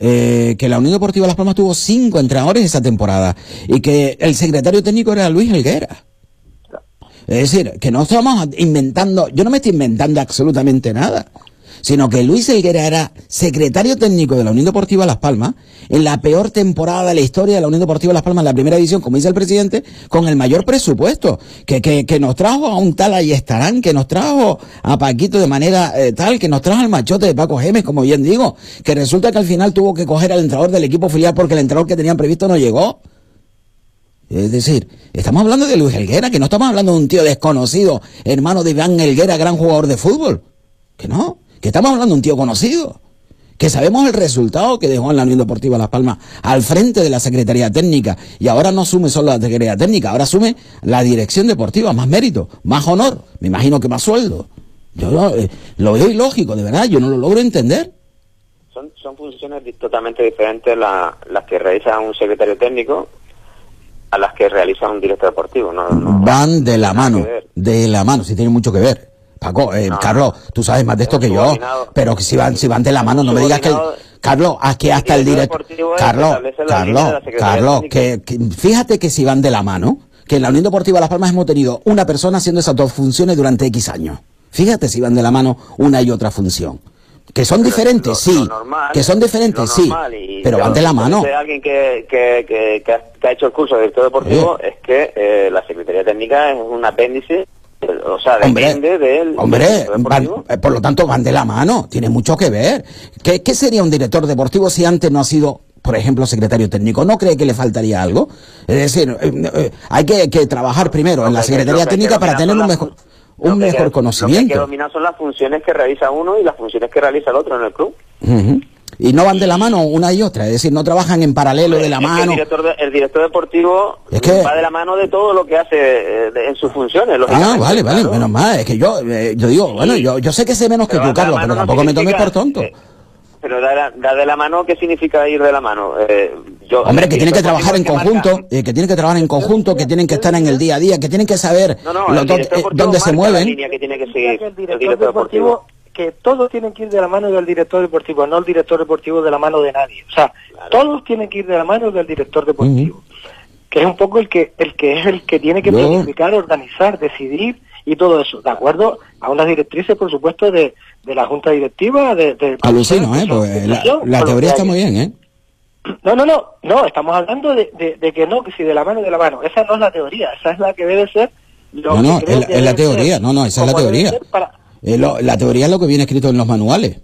eh, que la Unión Deportiva Las Palmas tuvo cinco entrenadores esa temporada y que el secretario técnico era Luis Helguera. Es decir, que no estamos inventando, yo no me estoy inventando absolutamente nada, sino que Luis Helguera era secretario técnico de la Unión Deportiva Las Palmas en la peor temporada de la historia de la Unión Deportiva Las Palmas, en la primera división, como dice el presidente, con el mayor presupuesto, que, que, que nos trajo a un tal Ayestarán, que nos trajo a Paquito de manera eh, tal, que nos trajo al machote de Paco Gemes, como bien digo, que resulta que al final tuvo que coger al entrenador del equipo filial porque el entrenador que tenían previsto no llegó. Es decir, estamos hablando de Luis Helguera, que no estamos hablando de un tío desconocido, hermano de Iván Helguera, gran jugador de fútbol. Que no, que estamos hablando de un tío conocido. Que sabemos el resultado que dejó en la Unión Deportiva Las Palmas al frente de la Secretaría Técnica. Y ahora no asume solo la Secretaría Técnica, ahora asume la Dirección Deportiva, más mérito, más honor, me imagino que más sueldo. Yo lo, eh, lo veo ilógico, de verdad, yo no lo logro entender. Son, son funciones totalmente diferentes la- las que realiza un secretario técnico a las que realiza un director deportivo. No, no- van de la mano, de la mano, si tiene mucho que ver. Paco, eh, No, Carlos, tú sabes más de esto que yo, pero que si van, si van de la mano, no me digas que, el- Carlos, aquí el hasta el que Carlos, Carlos, Carlos, que, que- fíjate que si van de la mano, que en la Unión Deportiva Las Palmas hemos tenido una persona haciendo esas dos funciones durante X años. Fíjate si van de la mano una y otra función. Que son diferentes, lo- sí. lo normal- que son diferentes, sí. Pero van de la mano. alguien que, que, que, que ha, hecho el curso de director deportivo es que eh, la Secretaría Técnica es un apéndice, o sea, Hombre, depende del hombre, van- deportivo. eh, por lo tanto van de la mano, tiene mucho que ver. ¿Qué, qué sería un director deportivo si antes no ha sido, por ejemplo, secretario técnico? ¿No cree que le faltaría algo? Es decir, eh, eh, hay que, que trabajar primero en la que- Secretaría Técnica para tener un mejor, un que mejor que- Lo que que conocimiento. dominar son las funciones que realiza uno y las funciones que realiza el otro en el club. Ujú. Y no van de la mano una y otra, es decir, no trabajan en paralelo de la Es mano. El director, de- el director deportivo Es que- va de la mano de todo lo que hace eh, de- en sus funciones. Ah, vale, vale, menos mal. Es que yo, eh, yo digo, bueno, yo, yo sé que sé menos que tú, Carlos, pero no tampoco me tomes por tonto. eh, pero da, de la mano, ¿qué significa ir de la mano? Eh, yo, Hombre, que tienen que trabajar en conjunto, eh, que tienen que trabajar en conjunto, que tienen que estar en el día a día, que tienen que saber No, no, lo- el dónde, eh, se la mueven. línea que tiene que seguir el el director, director deportivo, deportivo. Que todos tienen que ir de la mano del director deportivo, no el director deportivo de la mano de nadie. O sea, todos tienen que ir de la mano del director deportivo, que es un poco el que el que es el que tiene que planificar, organizar, decidir y todo eso, de acuerdo a unas directrices, por supuesto, de, de la junta directiva, de, de Alucino, ¿eh? de Porque la, la teoría está muy bien, ¿eh? No, no, no, no, estamos hablando de, de, de que no, que si de la mano de la mano. Esa no es la teoría, esa es la que debe ser. Lo No, no, que es la- que es la debe ser, teoría, no, no, esa es la teoría. para- Eh, lo- la teoría es lo que viene escrito en los manuales.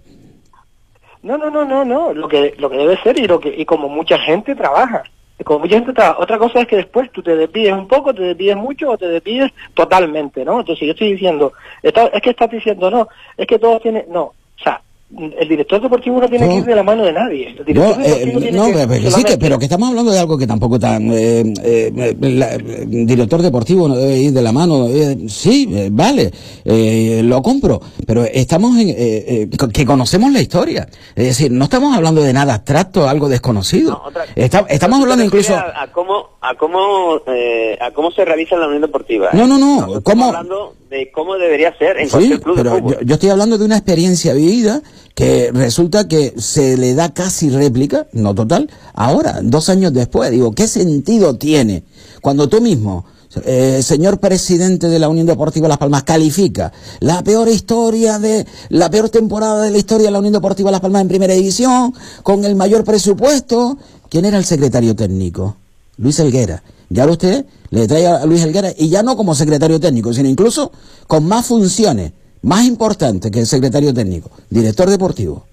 No, no, no, no, no, lo que, lo que debe ser y lo que, y como mucha gente trabaja. Como mucha gente trabaja. Otra cosa es que después tú te despides un poco, te despides mucho o te despides totalmente, ¿no? Entonces yo estoy diciendo, está- es que estás diciendo, no, es que todo tiene, no, o sea, el director deportivo no tiene No. que ir de la mano de nadie. El No, eh, no, que pero, que sí, que, pero que estamos hablando de algo que tampoco tan... Eh, eh, la- el director deportivo no debe ir de la mano. eh, sí, eh, vale, eh, lo compro, pero estamos en... eh, eh, que conocemos la historia. Es decir, no estamos hablando de nada abstracto, algo desconocido. No, otra- Está- estamos ¿Tú te hablando incluso... A, a cómo, a, cómo, eh, a cómo se realiza la unión deportiva. ¿eh? No, no, no, ¿cómo? Estamos hablando de cómo debería ser en Sí, cualquier club de pero fútbol. yo, yo estoy hablando de una experiencia vivida que resulta que se le da casi réplica, no total, ahora, dos años después. Digo, ¿qué sentido tiene cuando tú mismo, eh, señor presidente de la Unión Deportiva Las Palmas, califica la peor historia de, la peor temporada de la historia de la Unión Deportiva Las Palmas en primera división, con el mayor presupuesto? ¿Quién era el secretario técnico? Luis Helguera. Ya lo usted le trae a Luis Helguera y ya no como secretario técnico, sino incluso con más funciones, más importantes que el secretario técnico, director deportivo.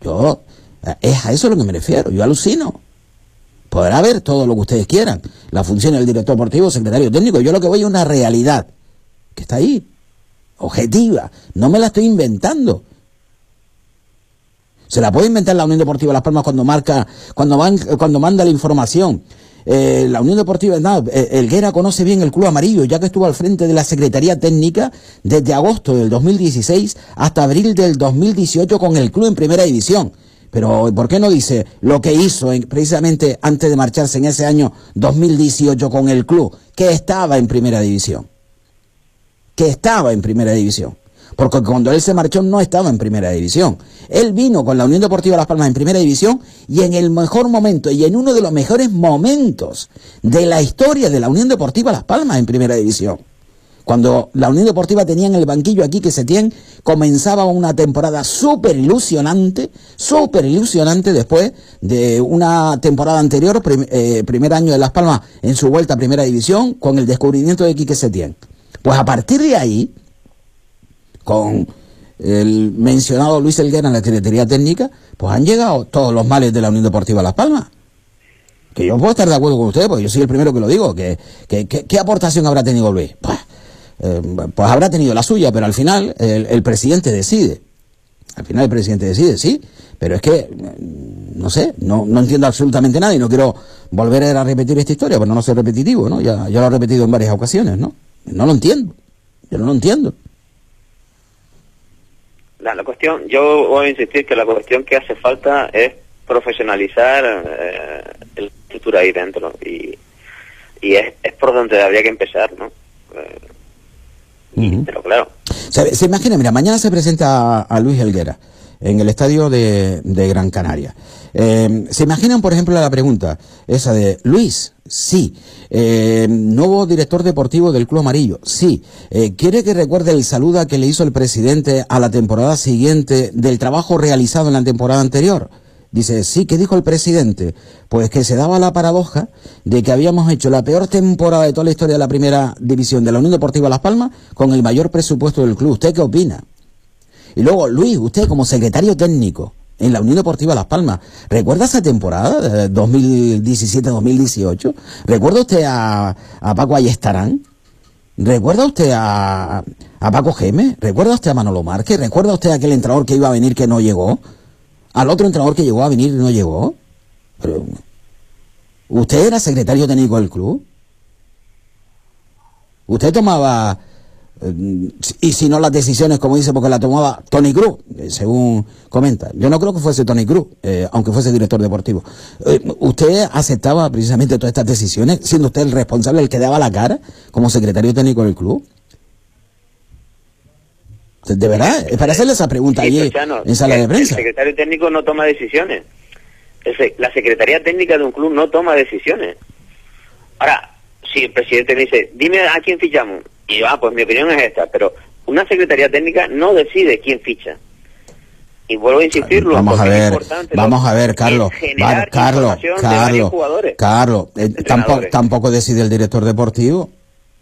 Yo, eh, es a eso a lo que me refiero, yo alucino. Podrá haber todo lo que ustedes quieran, la función del director deportivo, secretario técnico, yo lo que voy es una realidad, que está ahí, objetiva, no me la estoy inventando. Se la puede inventar la Unión Deportiva Las Palmas cuando marca, cuando van, cuando manda la información. Eh, la Unión Deportiva, eh, Elguera conoce bien el Club Amarillo, ya que estuvo al frente de la Secretaría Técnica desde agosto del 2016 hasta abril del 2018 con el club en Primera División. Pero, ¿por qué no dice lo que hizo en- precisamente antes de marcharse en ese año 2018 con el club, que estaba en Primera División? Que estaba en Primera División. Porque cuando él se marchó no estaba en primera división. Él vino con la Unión Deportiva Las Palmas en primera división y en el mejor momento y en uno de los mejores momentos de la historia de la Unión Deportiva Las Palmas en primera división. Cuando la Unión Deportiva tenía en el banquillo aquí que Setién comenzaba una temporada súper ilusionante, súper ilusionante después de una temporada anterior, eh, primer año de Las Palmas en su vuelta a Primera División, con el descubrimiento de Quique Setién. Pues a partir de ahí, con el mencionado Luis Elguera en la Secretaría Técnica, pues han llegado todos los males de la Unión Deportiva Las Palmas. Que yo puedo estar de acuerdo con usted, porque yo soy el primero que lo digo. que, ¿Qué aportación habrá tenido Luis? Pues, eh, pues habrá tenido la suya, pero al final el, presidente decide. Al final el presidente decide, sí, pero es que, no sé, no, no entiendo absolutamente nada y no quiero volver a repetir esta historia, pero no soy repetitivo, ¿no? Ya, ya lo he repetido en varias ocasiones, ¿no? No lo entiendo, yo no lo entiendo. La, cuestión, yo voy a insistir que la cuestión que hace falta es profesionalizar eh, la estructura ahí dentro y, y es, es por donde habría que empezar, ¿no? Eh, pero claro. Se, imagina, mira, mañana se presenta a, Luis Helguera en el estadio de, Gran Canaria. Eh, ¿Se imaginan, por ejemplo, la pregunta esa de Luis? Sí. Eh, nuevo director deportivo del Club Amarillo. Sí. Eh, ¿Quiere que recuerde el saludo que le hizo el presidente a la temporada siguiente del trabajo realizado en la temporada anterior? Dice, sí, ¿qué dijo el presidente? Pues que se daba la paradoja de que habíamos hecho la peor temporada de toda la historia de la primera división de la Unión Deportiva Las Palmas con el mayor presupuesto del club. ¿Usted qué opina? Y luego, Luis, usted como secretario técnico en la Unión Deportiva Las Palmas, ¿recuerda esa temporada, 2017-2018? ¿Recuerda usted a, a Paco Ayestarán? ¿Recuerda usted a, a Paco Geme? ¿Recuerda usted a Manolo Márquez? ¿Recuerda usted a aquel entrenador que iba a venir que no llegó? al otro entrenador que llegó a venir y no llegó. Pero, ¿Usted era secretario técnico del club? ¿Usted tomaba, eh, y si no las decisiones, como dice, porque la tomaba Tony Cruz, eh, según comenta? Yo no creo que fuese Tony Cruz, eh, aunque fuese director deportivo. ¿Usted aceptaba precisamente todas estas decisiones, siendo usted el responsable, el que daba la cara como secretario técnico del club? De verdad, es para hacerle esa pregunta ahí en sala de prensa. El secretario técnico no toma decisiones. La secretaría técnica de un club no toma decisiones. Ahora, si el presidente dice, dime a quién fichamos, y va, ah, pues mi opinión es esta, pero una secretaría técnica no decide quién ficha. Y vuelvo a insistirlo. Vamos a ver, vamos a ver, Carlos. Carlos, Carlos, Carlos, eh, tampoco, tampoco decide el director deportivo.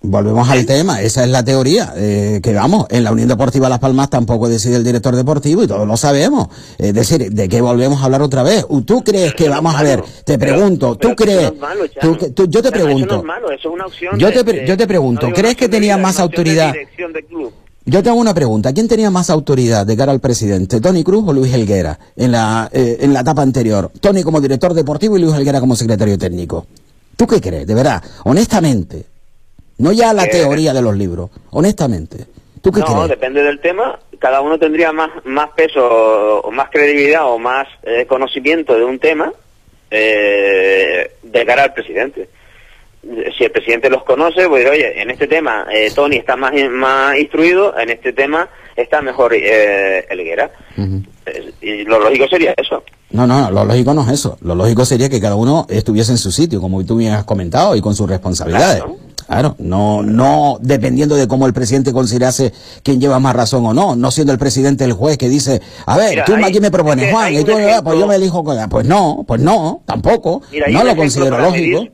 Volvemos al tema, esa es la teoría, eh, que vamos, en la Unión Deportiva Las Palmas tampoco decide el director deportivo y todos lo sabemos. Es decir, ¿de qué volvemos a hablar otra vez? ¿Tú crees que, vamos a ver, te pregunto, ¿tú crees? yo te pregunto, yo te, yo te pregunto, ¿crees que tenía más autoridad? Yo te hago una pregunta, ¿quién tenía más autoridad de cara al presidente, Tony Cruz o Luis Helguera, en la, eh, en la etapa anterior? Tony como director deportivo y Luis Helguera como secretario técnico. ¿Tú qué crees, de verdad, honestamente? No ya la teoría de los libros, honestamente. ¿Tú qué no, depende del tema. Cada uno tendría más, más peso o más credibilidad o más eh, conocimiento de un tema eh, de cara al presidente. Si el presidente los conoce, pues oye, en este tema eh, Tony está más, más instruido, en este tema está mejor eh, Elguera. Y lo lógico sería eso. No, no, lo lógico no es eso. Lo lógico sería que cada uno estuviese en su sitio, como tú bien has comentado, y con sus responsabilidades. Claro, no, no dependiendo de cómo el presidente considerase quién lleva más razón o no, no siendo el presidente el juez que dice, a ver, tú aquí me propones, Juan, y tú, pues yo me elijo, pues no, pues no, tampoco, no lo considero lógico.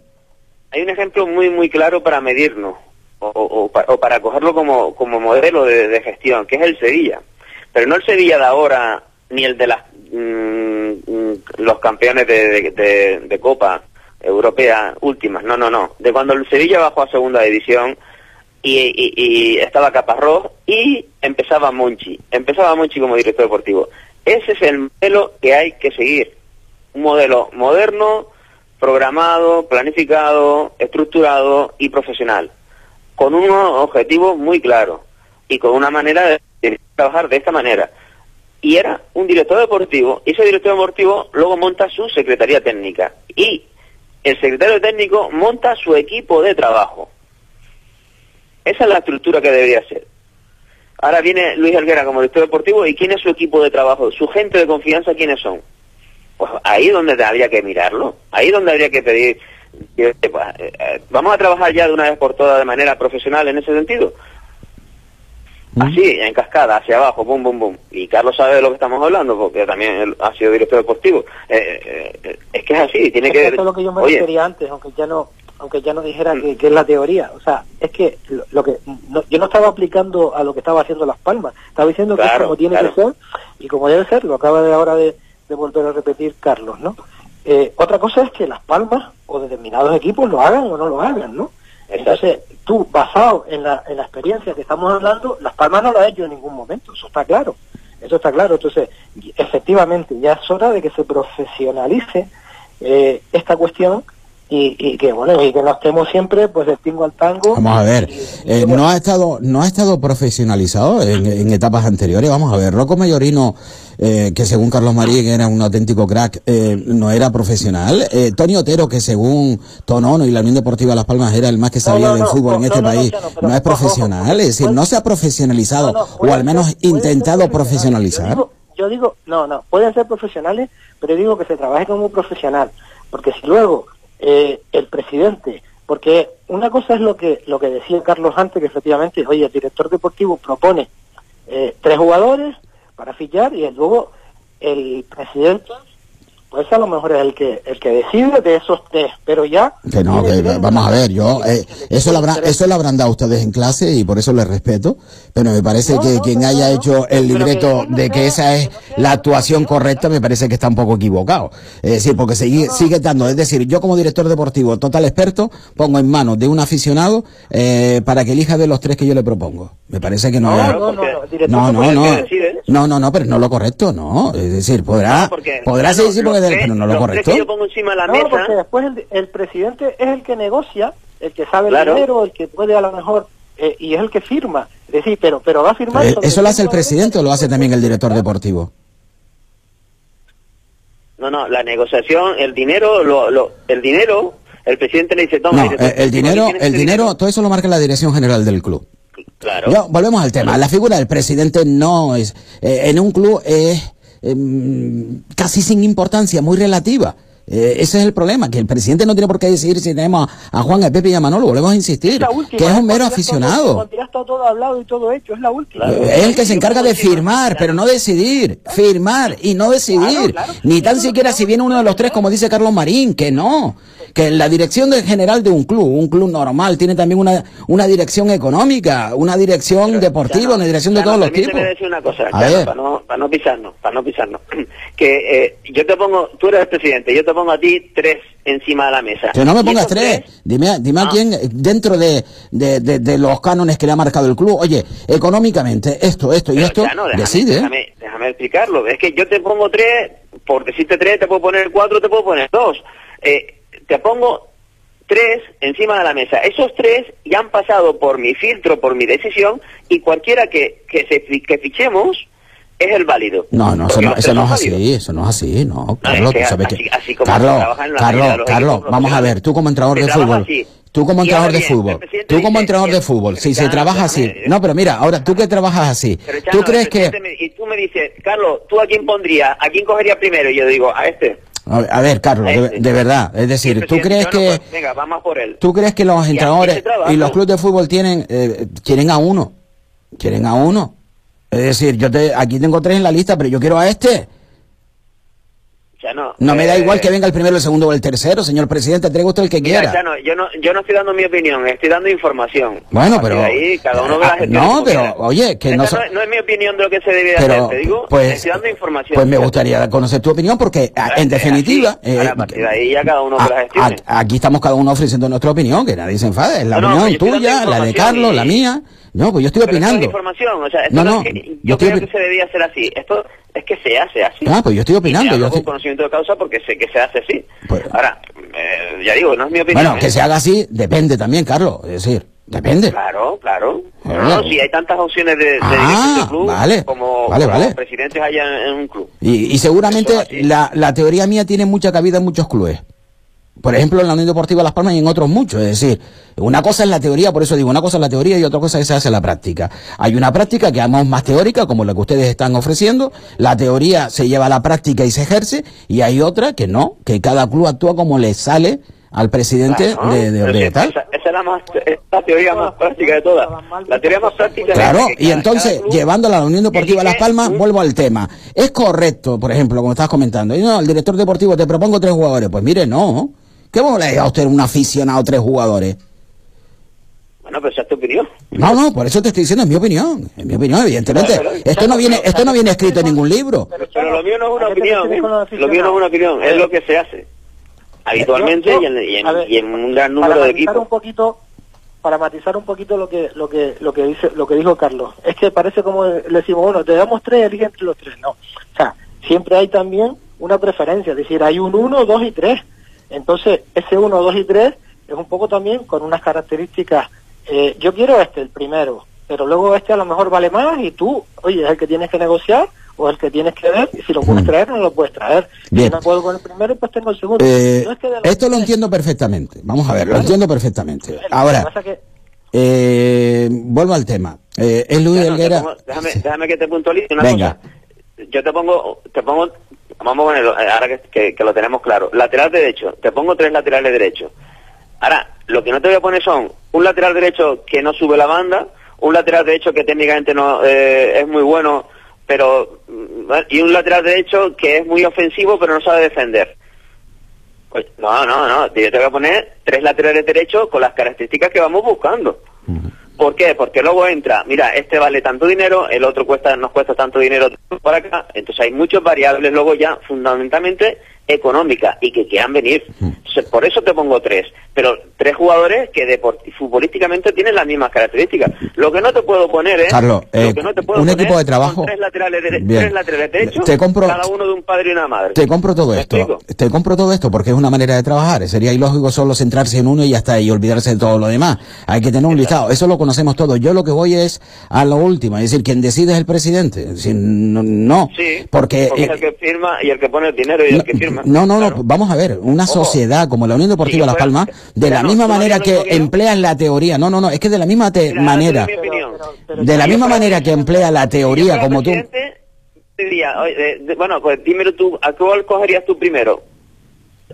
hay un ejemplo muy, muy claro para medirnos, o, o, para cogerlo como, como modelo de, gestión, que es el Sevilla. Pero no el Sevilla de ahora, ni el de las, mm, mm, los campeones de, de Copa, europea últimas, no, no, no, de cuando el Sevilla bajó a segunda división y, estaba Caparrós y empezaba Monchi, empezaba Monchi como director deportivo. Ese es el modelo que hay que seguir, un modelo moderno, programado, planificado, estructurado y profesional, con un objetivo muy claro y con una manera de trabajar de esta manera. Y era un director deportivo, y ese director deportivo luego monta su secretaría técnica. Y el secretario técnico monta su equipo de trabajo. Esa es la estructura que debería ser. Ahora viene Luis Helguera como director deportivo y ¿quién es su equipo de trabajo? ¿Su gente de confianza quiénes son? Pues ahí donde habría que mirarlo, ahí donde habría que pedir, eh, eh, vamos a trabajar ya de una vez por todas de manera profesional en ese sentido. Así, en cascada, hacia abajo, bum, bum, bum. Y Carlos sabe de lo que estamos hablando, porque también él ha sido director deportivo. Eh, eh, eh, es que es así, tiene que... Eso es lo que yo me Oye, refería antes, aunque ya no aunque ya no dijera que, que es la teoría. O sea, es que lo, lo que no- yo no estaba aplicando a lo que estaba haciendo Las Palmas. Estaba diciendo que es como tiene claro. que ser y como debe ser. Lo acaba de ahora de, de volver a repetir Carlos, ¿no? Eh, otra cosa es que Las Palmas o determinados equipos lo hagan o no lo hagan, ¿no? Entonces, tú, basado en la, en la experiencia que estamos hablando, Las Palmas no lo ha hecho en ningún momento, eso está claro. Eso está claro. Entonces, efectivamente, ya es hora de que se profesionalice eh, esta cuestión y, y que, bueno, y que no estemos siempre, pues, del tingo al tango. Vamos a ver, Y- eh, bueno, no ha estado no ha estado profesionalizado en, en etapas anteriores. Vamos a ver, Rocco Mayorino, eh, que según Carlos Marín era un auténtico crack, eh, no era profesional. Eh, Tony Otero, que según Tonono y la Unión Deportiva Las Palmas era el más que sabía no, del fútbol no, en este país, pero no es profesional. Es decir, no se ha profesionalizado, o al menos ser- intentado profesionalizar. Yo digo, yo digo, no, no, pueden ser profesionales, pero digo que se trabaje como profesional, porque si luego eh, el presidente, porque una cosa es lo que lo que decía Carlos antes, que efectivamente, oye, el director deportivo propone eh, tres jugadores para fichar y luego el presidente, pues a lo mejor es el que el que decide de esos tres, pero ya Que no, que vamos a ver, yo, eh, eso lo habrá, eso lo habrán dado ustedes en clase y por eso les respeto, pero me parece No, que no, quien no, haya no, hecho el libreto que no de que esa es la actuación correcta, me parece que está un poco equivocado. Es decir, porque sigue, sigue dando, es decir, yo como director deportivo total experto, pongo en manos de un aficionado eh, para que elija de los tres que yo le propongo. Me parece que no No, no, no, no, el director no, no, no, el que no, no, no, pero no lo correcto, no. Es decir, podrá, No, porque, podrá sí, porque, los tres- pero no lo correcto. que yo pongo encima de la No, mesa, porque después el, el presidente es el que negocia, el que sabe Claro. el dinero, el que puede a lo mejor, eh, y es el que firma. Es decir, pero, pero va a firmar... ¿Eso lo hace el presidente o lo hace también el director deportivo? no, no, la negociación, el dinero, lo, lo, el dinero, el presidente le dice, toma, No, eh, el deportivo, dinero, ¿tienes el este dinero, todo eso lo marca la dirección general del club. Claro. Yo, volvemos al tema. La figura del presidente no es, eh, en un club es em, casi sin importancia, muy relativa. Eh, ese es el problema, que el presidente no tiene por qué decidir si tenemos a, a Juan, a Pepe y a Manolo, volvemos a insistir, última, que es un mero todo- aficionado. Cuando ya está todo hablado y todo hecho, es la última. Claro. Eh, Es el que se encarga de firmar, pero no decidir. Firmar y no decidir. Claro, claro. Ni tan siquiera si viene uno de los tres, como dice Carlos Marín, que no. Que la dirección de- general de un club, un club normal, tiene también una, una dirección económica, una dirección deportiva, una dirección de todos los tipos. decir una cosa, ver. para no, para no pisarnos, para no pisarnos. <clears throat> que eh, yo te pongo, tú eres el presidente, yo te pongo a ti tres encima de la mesa. Que no me pongas esos tres. Dime, a- dime a Ah. quién, eh, dentro de, de, de- de los cánones que le ha marcado el club, oye, económicamente, esto, esto y esto, déjame, decide. Déjame, déjame explicarlo. Es que yo te pongo tres, por decirte tres, te puedo poner cuatro, te puedo poner dos. Eh, te pongo tres encima de la mesa. Esos tres ya han pasado por mi filtro, por mi decisión, y cualquiera que, que, se, que fichemos es el válido. No, no, eso no, eso no es así, eso no es así, no, es Carlos, que tú sabes así- que... así como Carlos, en la Carlos, los Carlos, vamos a ver, tú como entrenador de fútbol, así. tú como entrenador de fútbol, tú como entrenador de fútbol, si se trabaja así, déjame- no, pero mira, ahora tú que trabajas así, ¿tú crees que... Y tú me dices, Carlos, ¿tú a quién pondrías? ¿A quién cogerías primero? Y yo digo, a este. A ver, a ver, Carlos, de, Este. de verdad, es decir, ¿tú crees que... venga, vamos por él. ¿Tú crees que los entrenadores y los clubes de fútbol tienen eh, quieren a uno? Quieren a uno. Es decir, yo te, aquí tengo tres en la lista, pero yo quiero a este. Chano, No me da eh, igual que venga el primero, el segundo o el tercero, señor presidente, traiga usted el que Mira, quiera. Chano, yo no, yo no estoy dando mi opinión, estoy dando información. Bueno, pero- Ahí, cada uno Ah, no, pero, quiera. oye, que no so- es, no es mi opinión de lo que se debe de Pero, hacer, te digo, pues, estoy dando información. pues me gustaría conocer tu opinión porque, ah, en definitiva, así. A partir de ahí ya cada uno a- que la gestione. a- aquí estamos cada uno ofreciendo nuestra opinión, que nadie se enfade, es la No, opinión tuya, la de Carlos, y- la mía. No, pues yo estoy Pero esto es opinando. información, o sea, esto No, no, es que, yo yo creo que se debía hacer así. Esto es que se hace así. Ah, pues yo estoy opinando, Y yo con estoy- conocimiento de causa porque sé que se hace así. Pues- Ahora, eh, ya digo, no es mi opinión. Bueno, que ¿eh? se haga así depende también, Carlos. Es decir, depende. Claro, claro. No, si hay tantas opciones de, de Ah, club vale. como, Vale, como vale. presidentes haya en, en un club. Y, y seguramente es la, la teoría mía tiene mucha cabida en muchos clubes. Por ejemplo, en la Unión Deportiva Las Palmas y en otros muchos. Es decir, una cosa es la teoría, por eso digo, una cosa es la teoría y otra cosa es que se hace la práctica. Hay una práctica que llamamos más teórica, como la que ustedes están ofreciendo. La teoría se lleva a la práctica y se ejerce. Y hay otra que no, que cada club actúa como le sale al presidente Claro, de, de, tal. Esa, esa es la, más, es la teoría más práctica de todas. La teoría más práctica Claro, y entonces, llevándola a la Unión Deportiva Las Palmas, un- vuelvo al tema. ¿Es correcto, por ejemplo, como estás comentando? Y no, el director deportivo, te propongo tres jugadores. Pues mire, no. ¿Qué vamos a a usted un aficionado tres jugadores? Bueno, pero esa es tu opinión. No, no, por eso te estoy diciendo, es mi opinión. Es mi opinión, evidentemente. Pero, pero, Esto no viene, esto no viene escrito en ningún libro. Pero lo mío no es una ¿a qué te opinión. ¿eh? Lo mío no es una opinión, es lo que se hace. Habitualmente Yo- y, en, y en- ver, y en un gran para número de equipos. un poquito para matizar un poquito lo que lo que lo que dice lo que dijo Carlos es que parece como le decimos bueno te damos tres elige entre los tres no o sea siempre hay también una preferencia es decir hay un uno dos y tres entonces ese uno dos y tres es un poco también con unas características eh, yo quiero este el primero pero luego este a lo mejor vale más y tú oye es el que tienes que negociar o el que tienes que ver y si lo puedes Mm. traer no lo puedes traer Bien. si no puedo con el primero pues tengo el segundo Eh, No es que de los esto lo entiendo perfectamente. Vamos a ver, lo entiendo perfectamente. Lo que Ahora, pasa que- eh, vuelvo al tema. Eh, es Luis no, Helguera. déjame, Sí. déjame que te puntualice una Venga. cosa. Yo te pongo, te pongo, vamos a ponerlo, eh, ahora que, que- que lo tenemos claro. Lateral derecho, te pongo tres laterales derechos. Ahora, lo que no te voy a poner son un lateral derecho que no sube la banda, un lateral derecho que técnicamente no eh, es muy bueno, pero mm, y un lateral derecho que es muy ofensivo pero no sabe defender. Pues, no, no, no. Yo te voy a poner tres laterales derechos con las características que vamos buscando. ¿Por qué? Porque luego entra, mira, este vale tanto dinero, el otro cuesta nos cuesta tanto dinero para acá. Entonces hay muchas variables luego ya fundamentalmente económicas y que quieran venir. Entonces, por eso te pongo tres. Pero tres jugadores que futbolísticamente tienen las mismas características. Lo que no te puedo poner es... Carlos, lo eh, que no te puedo un poner equipo de trabajo- Tres laterales, Bien. tres laterales derechos, Te compro- cada uno de un padre y una madre. Te compro todo ¿Me esto. explico? Te compro todo esto porque es una manera de trabajar. Sería ilógico solo centrarse en uno y ya está y olvidarse de todo lo demás. Hay que tener un listado. Eso lo conocemos todos. Yo lo que voy es a lo último. Es decir, quien decide es el presidente. Es decir, no, no. Sí, porque, eh, el que firma y el que pone el dinero y el que firma. No, no, no, Claro. vamos a ver, una Ojo. sociedad como la Unión Deportiva Sí, Las Palmas, de la no, misma no manera que yo- emplean la teoría, no, no, no, es que de la misma te- manera, de la misma manera que emplea la teoría como tú, diría, oye, de- de- bueno, pues dímelo tú, ¿a cuál cogerías tú primero?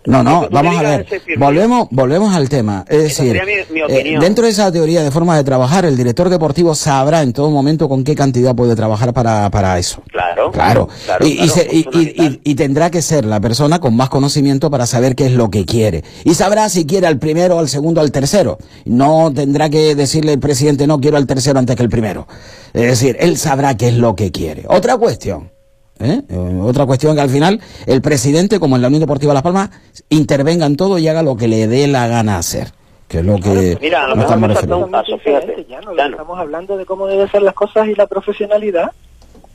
No, no, vamos a ver. Volvemos, volvemos al tema. Es decir, sería mi- mi eh, dentro de esa teoría de forma de trabajar, el director deportivo sabrá en todo momento con qué cantidad puede trabajar para, para eso. Claro. Claro. Claro, y, y claro, se- y- y- fundamental. y- y tendrá que ser la persona con más conocimiento para saber qué es lo que quiere. Y sabrá si quiere al primero, al segundo, al tercero. No tendrá que decirle el presidente, no quiero al tercero antes que el primero. Es decir, él sabrá qué es lo que quiere. Otra cuestión. ¿eh? Eh, Otra cuestión que al final el presidente, como en la Unión Deportiva Las Palmas, intervenga en todo y haga lo que le dé la gana hacer. Que es lo que Mira, a lo mejor estamos me falta refiriendo. un paso, fíjate. Ya no, Ya no. estamos hablando de cómo deben ser las cosas y la profesionalidad.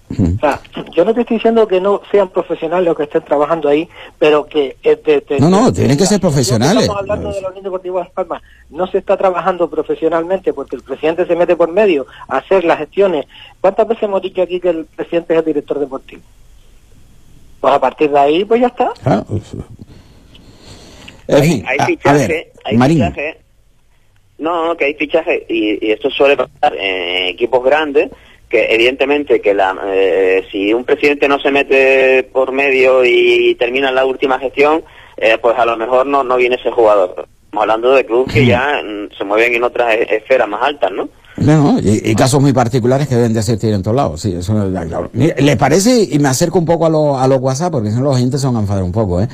O sea, yo no te estoy diciendo que no sean profesionales los que estén trabajando ahí, pero que... eh, de- de- No, no, de- tienen que ser profesionales. Estamos hablando de la Unión Deportiva Las Palmas. No se está trabajando profesionalmente porque el presidente se mete por medio a hacer las gestiones. ¿Cuántas veces hemos dicho aquí que el presidente es el director deportivo? Pues a partir de ahí, pues ya está. Claro. En hay, fin, hay a- a, fichaje, ver, hay Marín, fichaje. No, no, que hay fichaje y, y esto suele pasar en equipos grandes que evidentemente que la, eh, si un presidente no se mete por medio y, termina la última gestión, eh, pues a lo mejor no, no viene ese jugador. Estamos hablando de clubes que ya <clears throat> mm, se mueven en otras e- esferas más altas, ¿no? No, no, y, y casos muy particulares que deben de ser en todos lados, sí, eso claro. Mire, ¿Le parece? Y me acerco un poco a los a los WhatsApp, porque si no los oyentes se van a enfadar un poco, ¿eh?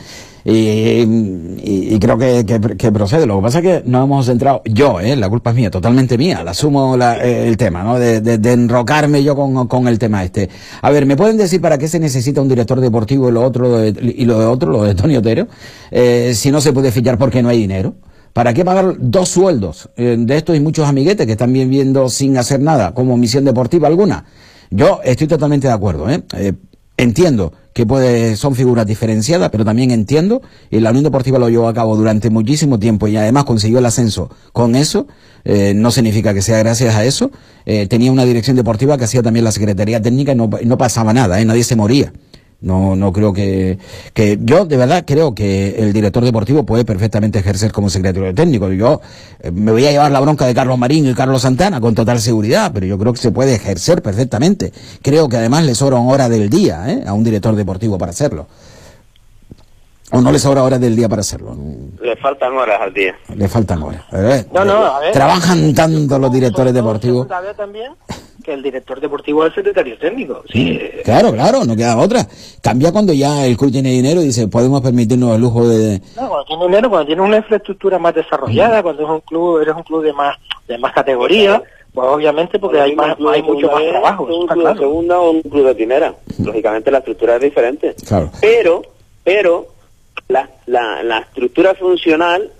Y, y- y creo que, que, procede. Lo que pasa es que nos hemos centrado, yo, ¿eh? La culpa es mía, totalmente mía, la asumo la- eh, el tema, ¿no? De, de, enrocarme yo con, con el tema este. A ver, ¿me pueden decir para qué se necesita un director deportivo y lo otro, y lo de otro, lo de Tony Otero? Eh, si no se puede fichar porque no hay dinero. ¿Para qué pagar dos sueldos? Eh, de esto hay muchos amiguetes que están viviendo sin hacer nada, como misión deportiva alguna. Yo estoy totalmente de acuerdo, ¿eh? Eh, entiendo que puede, son figuras diferenciadas, pero también entiendo, y la Unión Deportiva lo llevó a cabo durante muchísimo tiempo y además consiguió el ascenso con eso, eh, no significa que sea gracias a eso, eh, tenía una dirección deportiva que hacía también la Secretaría Técnica y no, no pasaba nada, ¿eh? nadie se moría. No, no creo que, que yo de verdad creo que el director deportivo puede perfectamente ejercer como secretario técnico. Yo eh, me voy a llevar la bronca de Carlos Marín y Carlos Santana con total seguridad, pero yo creo que se puede ejercer perfectamente. Creo que además le sobra una hora del día ¿eh? a un director deportivo para hacerlo. ¿O no le sobra horas del día para hacerlo? Le faltan horas al día. Le faltan horas. No, no, a ver. Trabajan tanto los directores deportivos. También que el director deportivo es el secretario técnico. Sí, Claro, claro, no queda otra. Cambia cuando ya el club tiene dinero y dice, podemos permitirnos el lujo de... no, cuando tiene dinero, cuando tiene una infraestructura más desarrollada, cuando es un club, eres un club de más de más categoría, pues obviamente porque hay más, hay mucho más trabajo. Un club de segunda o un club de primera. Lógicamente la estructura es diferente. Claro. Pero, pero, la, la, la estructura funcional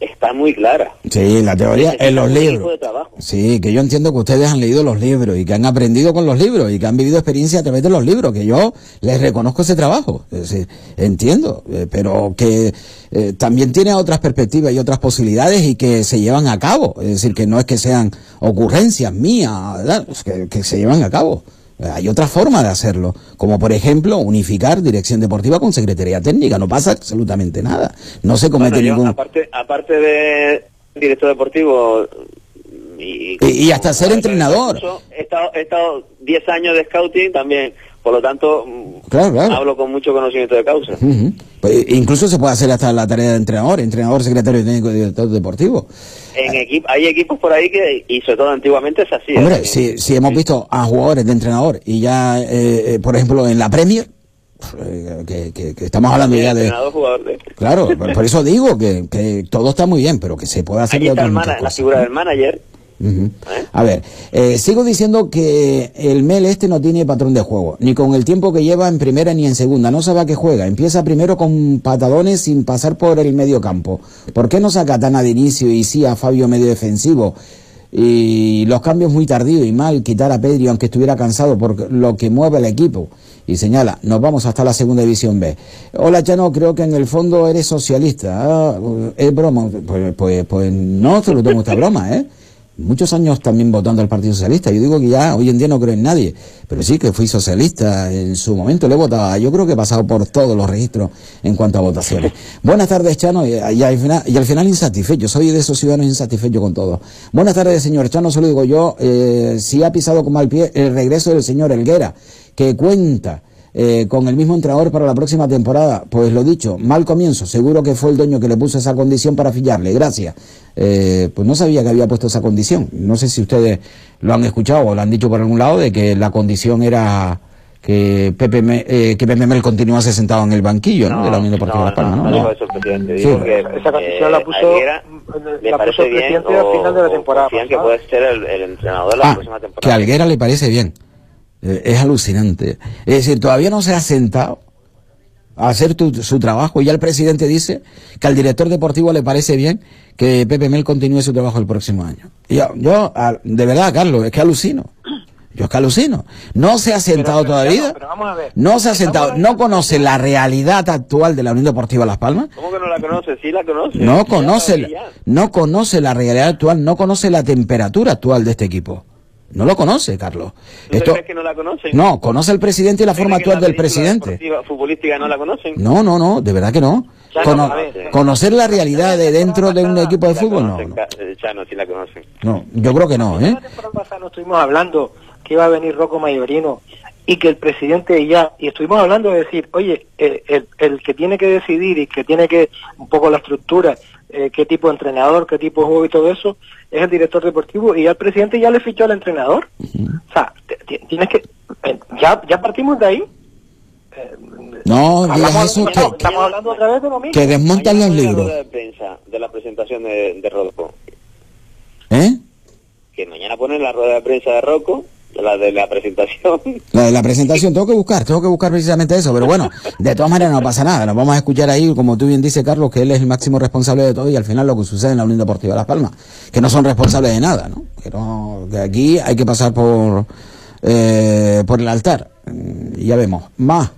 está muy clara. Sí, la teoría en los libros. de trabajo. Sí, que yo entiendo que ustedes han leído los libros y que han aprendido con los libros y que han vivido experiencia a través de los libros, que yo les reconozco ese trabajo. Es decir, entiendo, eh, pero que eh, también tiene otras perspectivas y otras posibilidades y que se llevan a cabo. Es decir, que no es que sean ocurrencias mías, ¿verdad? Es que, que se llevan a cabo. Hay otra forma de hacerlo, como por ejemplo unificar dirección deportiva con secretaría técnica. No pasa absolutamente nada. No se comete Bueno, yo, ningún... aparte, aparte de director deportivo y, Y- y hasta ser entrenador. He estado, he estado 10 años de scouting también, por lo tanto mm, Claro, claro. hablo con mucho conocimiento de causa. Pues, incluso se puede hacer hasta la tarea de entrenador, entrenador, secretario técnico y director deportivo. En equip- hay equipos por ahí que, y sobre todo antiguamente es así. Hombre, ¿eh? si, si hemos visto a jugadores de entrenador y ya, eh, eh, por ejemplo, en la Premier, eh, que, que- que estamos hablando ya de... de... Claro, <laughs> por, por eso digo que, que todo está muy bien, pero que se puede hacer de está el mana- la figura del manager. A ver, eh, sigo diciendo que el Mel este no tiene patrón de juego, ni con el tiempo que lleva en primera ni en segunda, no sabe a qué juega, empieza primero con patadones sin pasar por el medio campo. ¿Por qué no saca a Tana de inicio y sí a Fabio medio defensivo? Y los cambios muy tardíos y mal quitar a Pedri aunque estuviera cansado por lo que mueve el equipo. Y señala, nos vamos hasta la segunda división B. Hola Chano, creo que en el fondo eres socialista. Ah, es broma. Pues, pues, pues no se lo tomo esta broma, ¿eh? Muchos años también votando al Partido Socialista. Yo digo que ya hoy en día no creo en nadie, pero sí que fui socialista en su momento, le votaba. Yo creo que he pasado por todos los registros en cuanto a votaciones. <laughs> Buenas tardes, Chano, y, y al, final, y al final insatisfecho. Soy de esos ciudadanos insatisfechos con todo. Buenas tardes, señor Chano, solo digo yo, eh, si ha pisado con mal pie el regreso del señor Elguera, que cuenta eh, con el mismo entrenador para la próxima temporada. Pues lo dicho, mal comienzo. Seguro que fue el dueño que le puso esa condición para fillarle. Gracias. Eh, pues no sabía que había puesto esa condición. No sé si ustedes lo han escuchado o lo han dicho por algún lado de que la condición era que Pepe, Me- eh, que Pepe Mel continuase sentado en el banquillo ¿no? de la Unión Deportiva no, Las Palmas. no, ¿no? no No. dijo eso el presidente. Sí. Dijo que Esa condición eh, la puso- la puso parece el bien presidente al o- final de la temporada que puede ser el, el entrenador de la Ah, próxima que a temporada. Alguera le parece bien. Eh, es alucinante. Es decir, todavía no se ha sentado a hacer tu- su trabajo y ya el presidente dice que al director deportivo le parece bien que Pepe Mel continúe su trabajo el próximo año. Y yo, yo, a- de verdad, Carlos, es que alucino. Yo es que alucino. No se ha sentado pero, todavía. Chano, pero vamos a ver. No se ha sentado. No conoce la realidad actual de la Unión Deportiva Las Palmas. ¿Cómo que no la conoce? Sí la conoce. No conoce, la- no conoce la realidad actual, no conoce la temperatura actual de este equipo. No lo conoce, Carlos. ¿Tú crees que no la conocen? No, conoce el presidente y la forma ¿Creen que actual la del presidente. futbolística no la conocen? No, no, no, de verdad que no. Cono- conocer la realidad de dentro de un equipo de fútbol, no, conocen, no. Ca- eh, Chano, sí la conocen. No, yo creo que no, ¿eh? La no estuvimos hablando que iba a venir Rocco Mayorino y que el presidente ya, y estuvimos hablando de decir, oye, el, el- el que tiene que decidir y que tiene que, un poco la estructura, eh, qué tipo de entrenador, qué tipo de juego y todo eso, es el director deportivo y ya el presidente ya le fichó al entrenador. O sea, tienes que, eh, ya, ya partimos de ahí. Eh, No, hablamos- digas eso estamos, que, estamos hablando otra vez de lo mismo. que desmontan los libros. de prensa de la presentación de, de Rocco. ¿Eh? Que mañana ponen la rueda de prensa de Rocco, la de la presentación. <laughs> La de la presentación, tengo que buscar, tengo que buscar precisamente eso, pero bueno, de todas maneras no pasa nada, nos vamos a escuchar ahí, como tú bien dices, Carlos, que él es el máximo responsable de todo y al final lo que sucede en la Unión Deportiva Las Palmas, que no son responsables de nada, ¿no? Que, no, que aquí hay que pasar por, eh, por el altar, y ya vemos, más.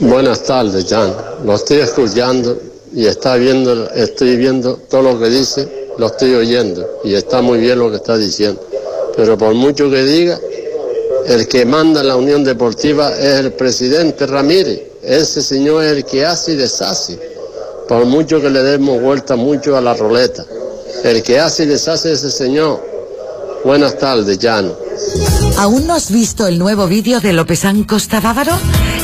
Buenas tardes, Jan. Lo estoy escuchando y está viendo, estoy viendo todo lo que dice, lo estoy oyendo y está muy bien lo que está diciendo. Pero por mucho que diga, El que manda la Unión Deportiva es el presidente Ramírez. Ese señor es el que hace y deshace. Por mucho que le demos vuelta mucho a la roleta. El que hace y deshace es ese señor. Buenas tardes, Llano. ¿Aún no has visto el nuevo vídeo de Lopezán Costa Bávaro?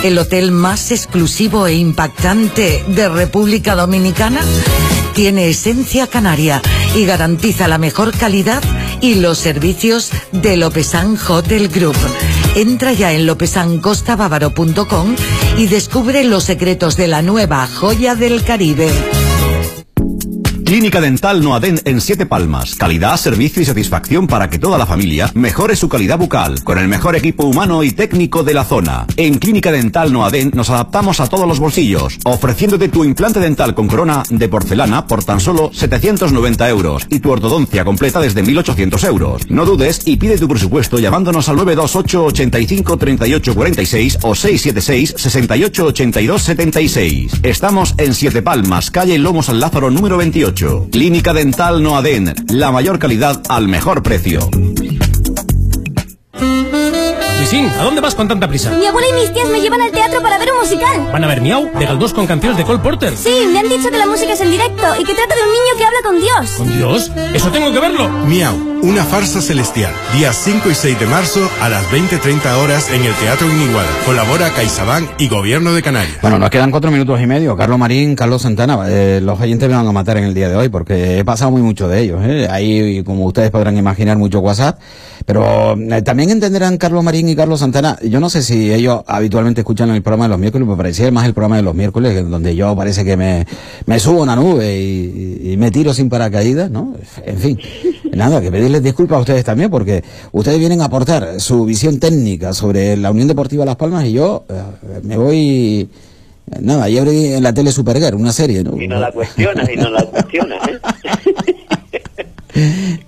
El hotel más exclusivo e impactante de República Dominicana. Tiene esencia canaria y garantiza la mejor calidad y los servicios de Lopezán Hotel Group. Entra ya en lopesancostabávaro.com y descubre los secretos de la nueva joya del Caribe. Clínica Dental Noaden en Siete Palmas. Calidad, servicio y satisfacción para que toda la familia mejore su calidad bucal con el mejor equipo humano y técnico de la zona. En Clínica Dental Noaden nos adaptamos a todos los bolsillos, ofreciéndote tu implante dental con corona de porcelana por tan solo 790 euros y tu ortodoncia completa desde 1800 euros. No dudes y pide tu presupuesto llamándonos al 928 85 38 46 o 676 68 82 76. Estamos en Siete Palmas, calle Lomo San Lázaro número 28. Clínica Dental Noaden, la mayor calidad al mejor precio. Luisín, ¿a dónde vas con tanta prisa? Mi abuela y mis tías me llevan al teatro para ver un musical. ¿Van a ver Miau de Galdós con canciones de Cole Porter? Sí, me han dicho que la música es en directo y que trata de un niño que habla con Dios. ¿Con Dios? ¿Eso tengo que verlo? Miau, una farsa celestial. Días 5 y 6 de marzo a las 20.30 horas en el Teatro Iniguala. Colabora CaixaBank y Gobierno de Canarias. Bueno, nos quedan cuatro minutos y medio. Carlos Marín, Carlos Santana, eh, los oyentes me van a matar en el día de hoy porque he pasado muy mucho de ellos. ¿eh? Ahí, como ustedes podrán imaginar, mucho WhatsApp. Pero eh, también entenderán Carlos Marín y Carlos Santana. Yo no sé si ellos habitualmente escuchan el programa de los miércoles, me parecía más el programa de los miércoles, donde yo parece que me, me subo a una nube y, y me tiro sin paracaídas, ¿no? En fin, nada, que pedirles disculpas a ustedes también, porque ustedes vienen a aportar su visión técnica sobre la Unión Deportiva Las Palmas y yo eh, me voy... Nada, ayer en la tele Supergirl, una serie, ¿no? Y no la cuestionas, y no la cuestionas, ¿eh? <laughs>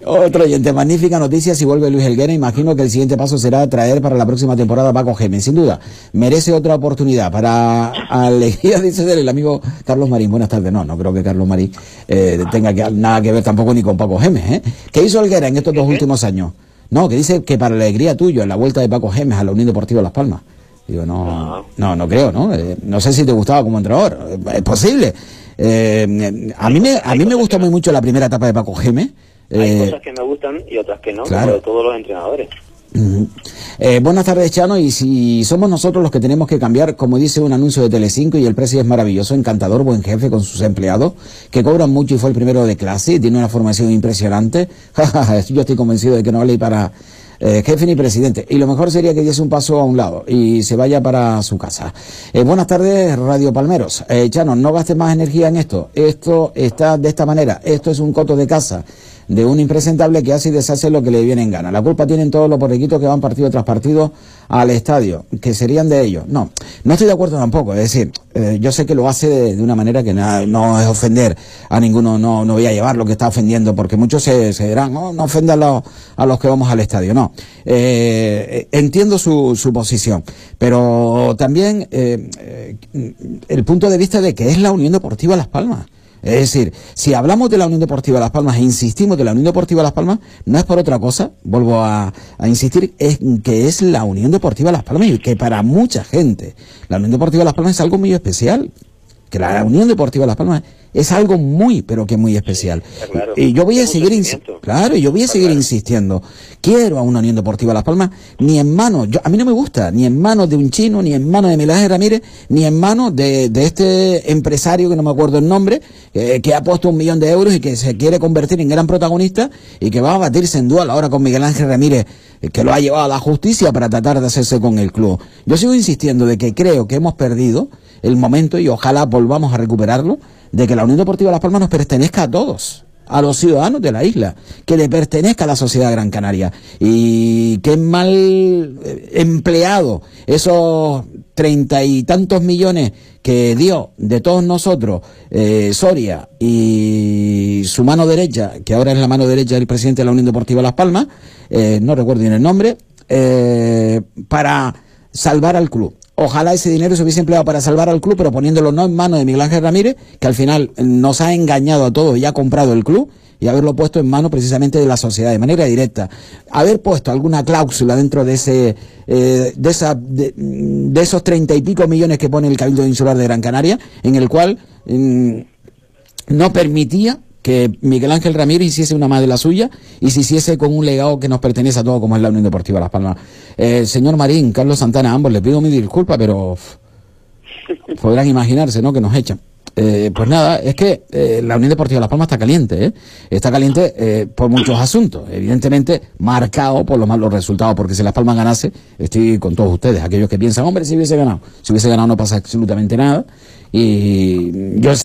Otro oyente, magnífica noticia si vuelve Luis Helguera. Imagino que el siguiente paso será traer para la próxima temporada a Paco Gémez. Sin duda, merece otra oportunidad. Para alegría, <laughs> dice el amigo Carlos Marín. Buenas tardes. No, no creo que Carlos Marín eh, tenga que, nada que ver tampoco ni con Paco Gémez. ¿eh? ¿Qué hizo Helguera en estos dos últimos años? No, que dice que para la alegría tuya, en la vuelta de Paco Gémez a la Unión Deportiva Las Palmas. Digo, no, no, no creo, ¿no? Eh, no sé si te gustaba como entrenador. Es posible. Eh, a mí me, a mí me gustó muy mucho la primera etapa de Paco Gémez. Hay Eh, cosas que me gustan y otras que no, claro. como de todos los entrenadores. Eh, buenas tardes, Chano. Y si somos nosotros los que tenemos que cambiar, como dice un anuncio de Telecinco, y el precio es maravilloso, encantador, buen jefe con sus empleados, que cobran mucho y fue el primero de clase, y tiene una formación impresionante. <laughs> Yo estoy convencido de que no vale para eh, jefe ni presidente. Y lo mejor sería que diese un paso a un lado y se vaya para su casa. Eh, buenas tardes, Radio Palmeros. Chano, no gastes más energía en esto. Esto está de esta manera. Esto es un coto de casa de un impresentable que hace y deshace lo que le viene en gana. La culpa tienen todos los porriquitos que van partido tras partido al estadio, que serían de ellos. No, no estoy de acuerdo tampoco. Es decir, eh, yo sé que lo hace de, de una manera que na- no es ofender a ninguno, no, no voy a llevar lo que está ofendiendo, porque muchos se, se dirán, "Oh, no ofenda a los, a los que vamos al estadio. No, Eh, entiendo su, su posición, pero también eh, eh, el punto de vista de que es la Unión Deportiva Las Palmas. Es decir, si hablamos de la Unión Deportiva Las Palmas e insistimos de la Unión Deportiva Las Palmas, no es por otra cosa, vuelvo a, insistir, es que es la Unión Deportiva Las Palmas y que para mucha gente la Unión Deportiva Las Palmas es algo muy especial. Que la Unión Deportiva Las Palmas es algo muy, pero que muy especial. claro. Y yo voy a seguir, claro, y yo voy a seguir insistiendo. Quiero a una Unión Deportiva Las Palmas, ni en manos, yo, a mí no me gusta, ni en manos de un chino, ni en manos de Miguel Ángel Ramírez, ni en manos de, de este empresario que no me acuerdo el nombre, eh, que ha puesto un millón de euros y que se quiere convertir en gran protagonista y que va a batirse en dual ahora con Miguel Ángel Ramírez, eh, que lo ha llevado a la justicia para tratar de hacerse con el club. Yo sigo insistiendo de que creo que hemos perdido el momento y ojalá volvamos a recuperarlo de que la Unión Deportiva Las Palmas nos pertenezca a todos a los ciudadanos de la isla, que le pertenezca a la sociedad Gran Canaria. Y qué mal eh, empleado esos treinta y tantos millones que dio de todos nosotros eh, Soria y su mano derecha, que ahora es la mano derecha del presidente de la Unión Deportiva Las Palmas, eh, no recuerdo bien el nombre, eh, para salvar al club. Ojalá ese dinero se hubiese empleado para salvar al club, pero poniéndolo no en manos de Miguel Ángel Ramírez, que al final nos ha engañado a todos y ha comprado el club, y haberlo puesto en manos precisamente de la sociedad, de manera directa. Haber puesto alguna cláusula dentro de ese, eh, de, esa, de esos treinta y pico millones que pone el Cabildo Insular de Gran Canaria, en el cual mm, no permitía que Miguel Ángel Ramírez hiciese una más de la suya y se hiciese con un legado que nos pertenece a todos como es la Unión Deportiva Las Palmas. Eh, señor Marín, Carlos Santana, ambos les pido mi disculpa, pero podrán imaginarse, ¿no? Que nos echan. Eh, pues nada, es que eh, la Unión Deportiva Las Palmas está caliente, ¿eh? Está caliente eh, por muchos asuntos, evidentemente marcado por los malos resultados, porque si Las Palmas ganase, estoy con todos ustedes, aquellos que piensan, hombre, si hubiese ganado, si hubiese ganado no pasa absolutamente nada, y yo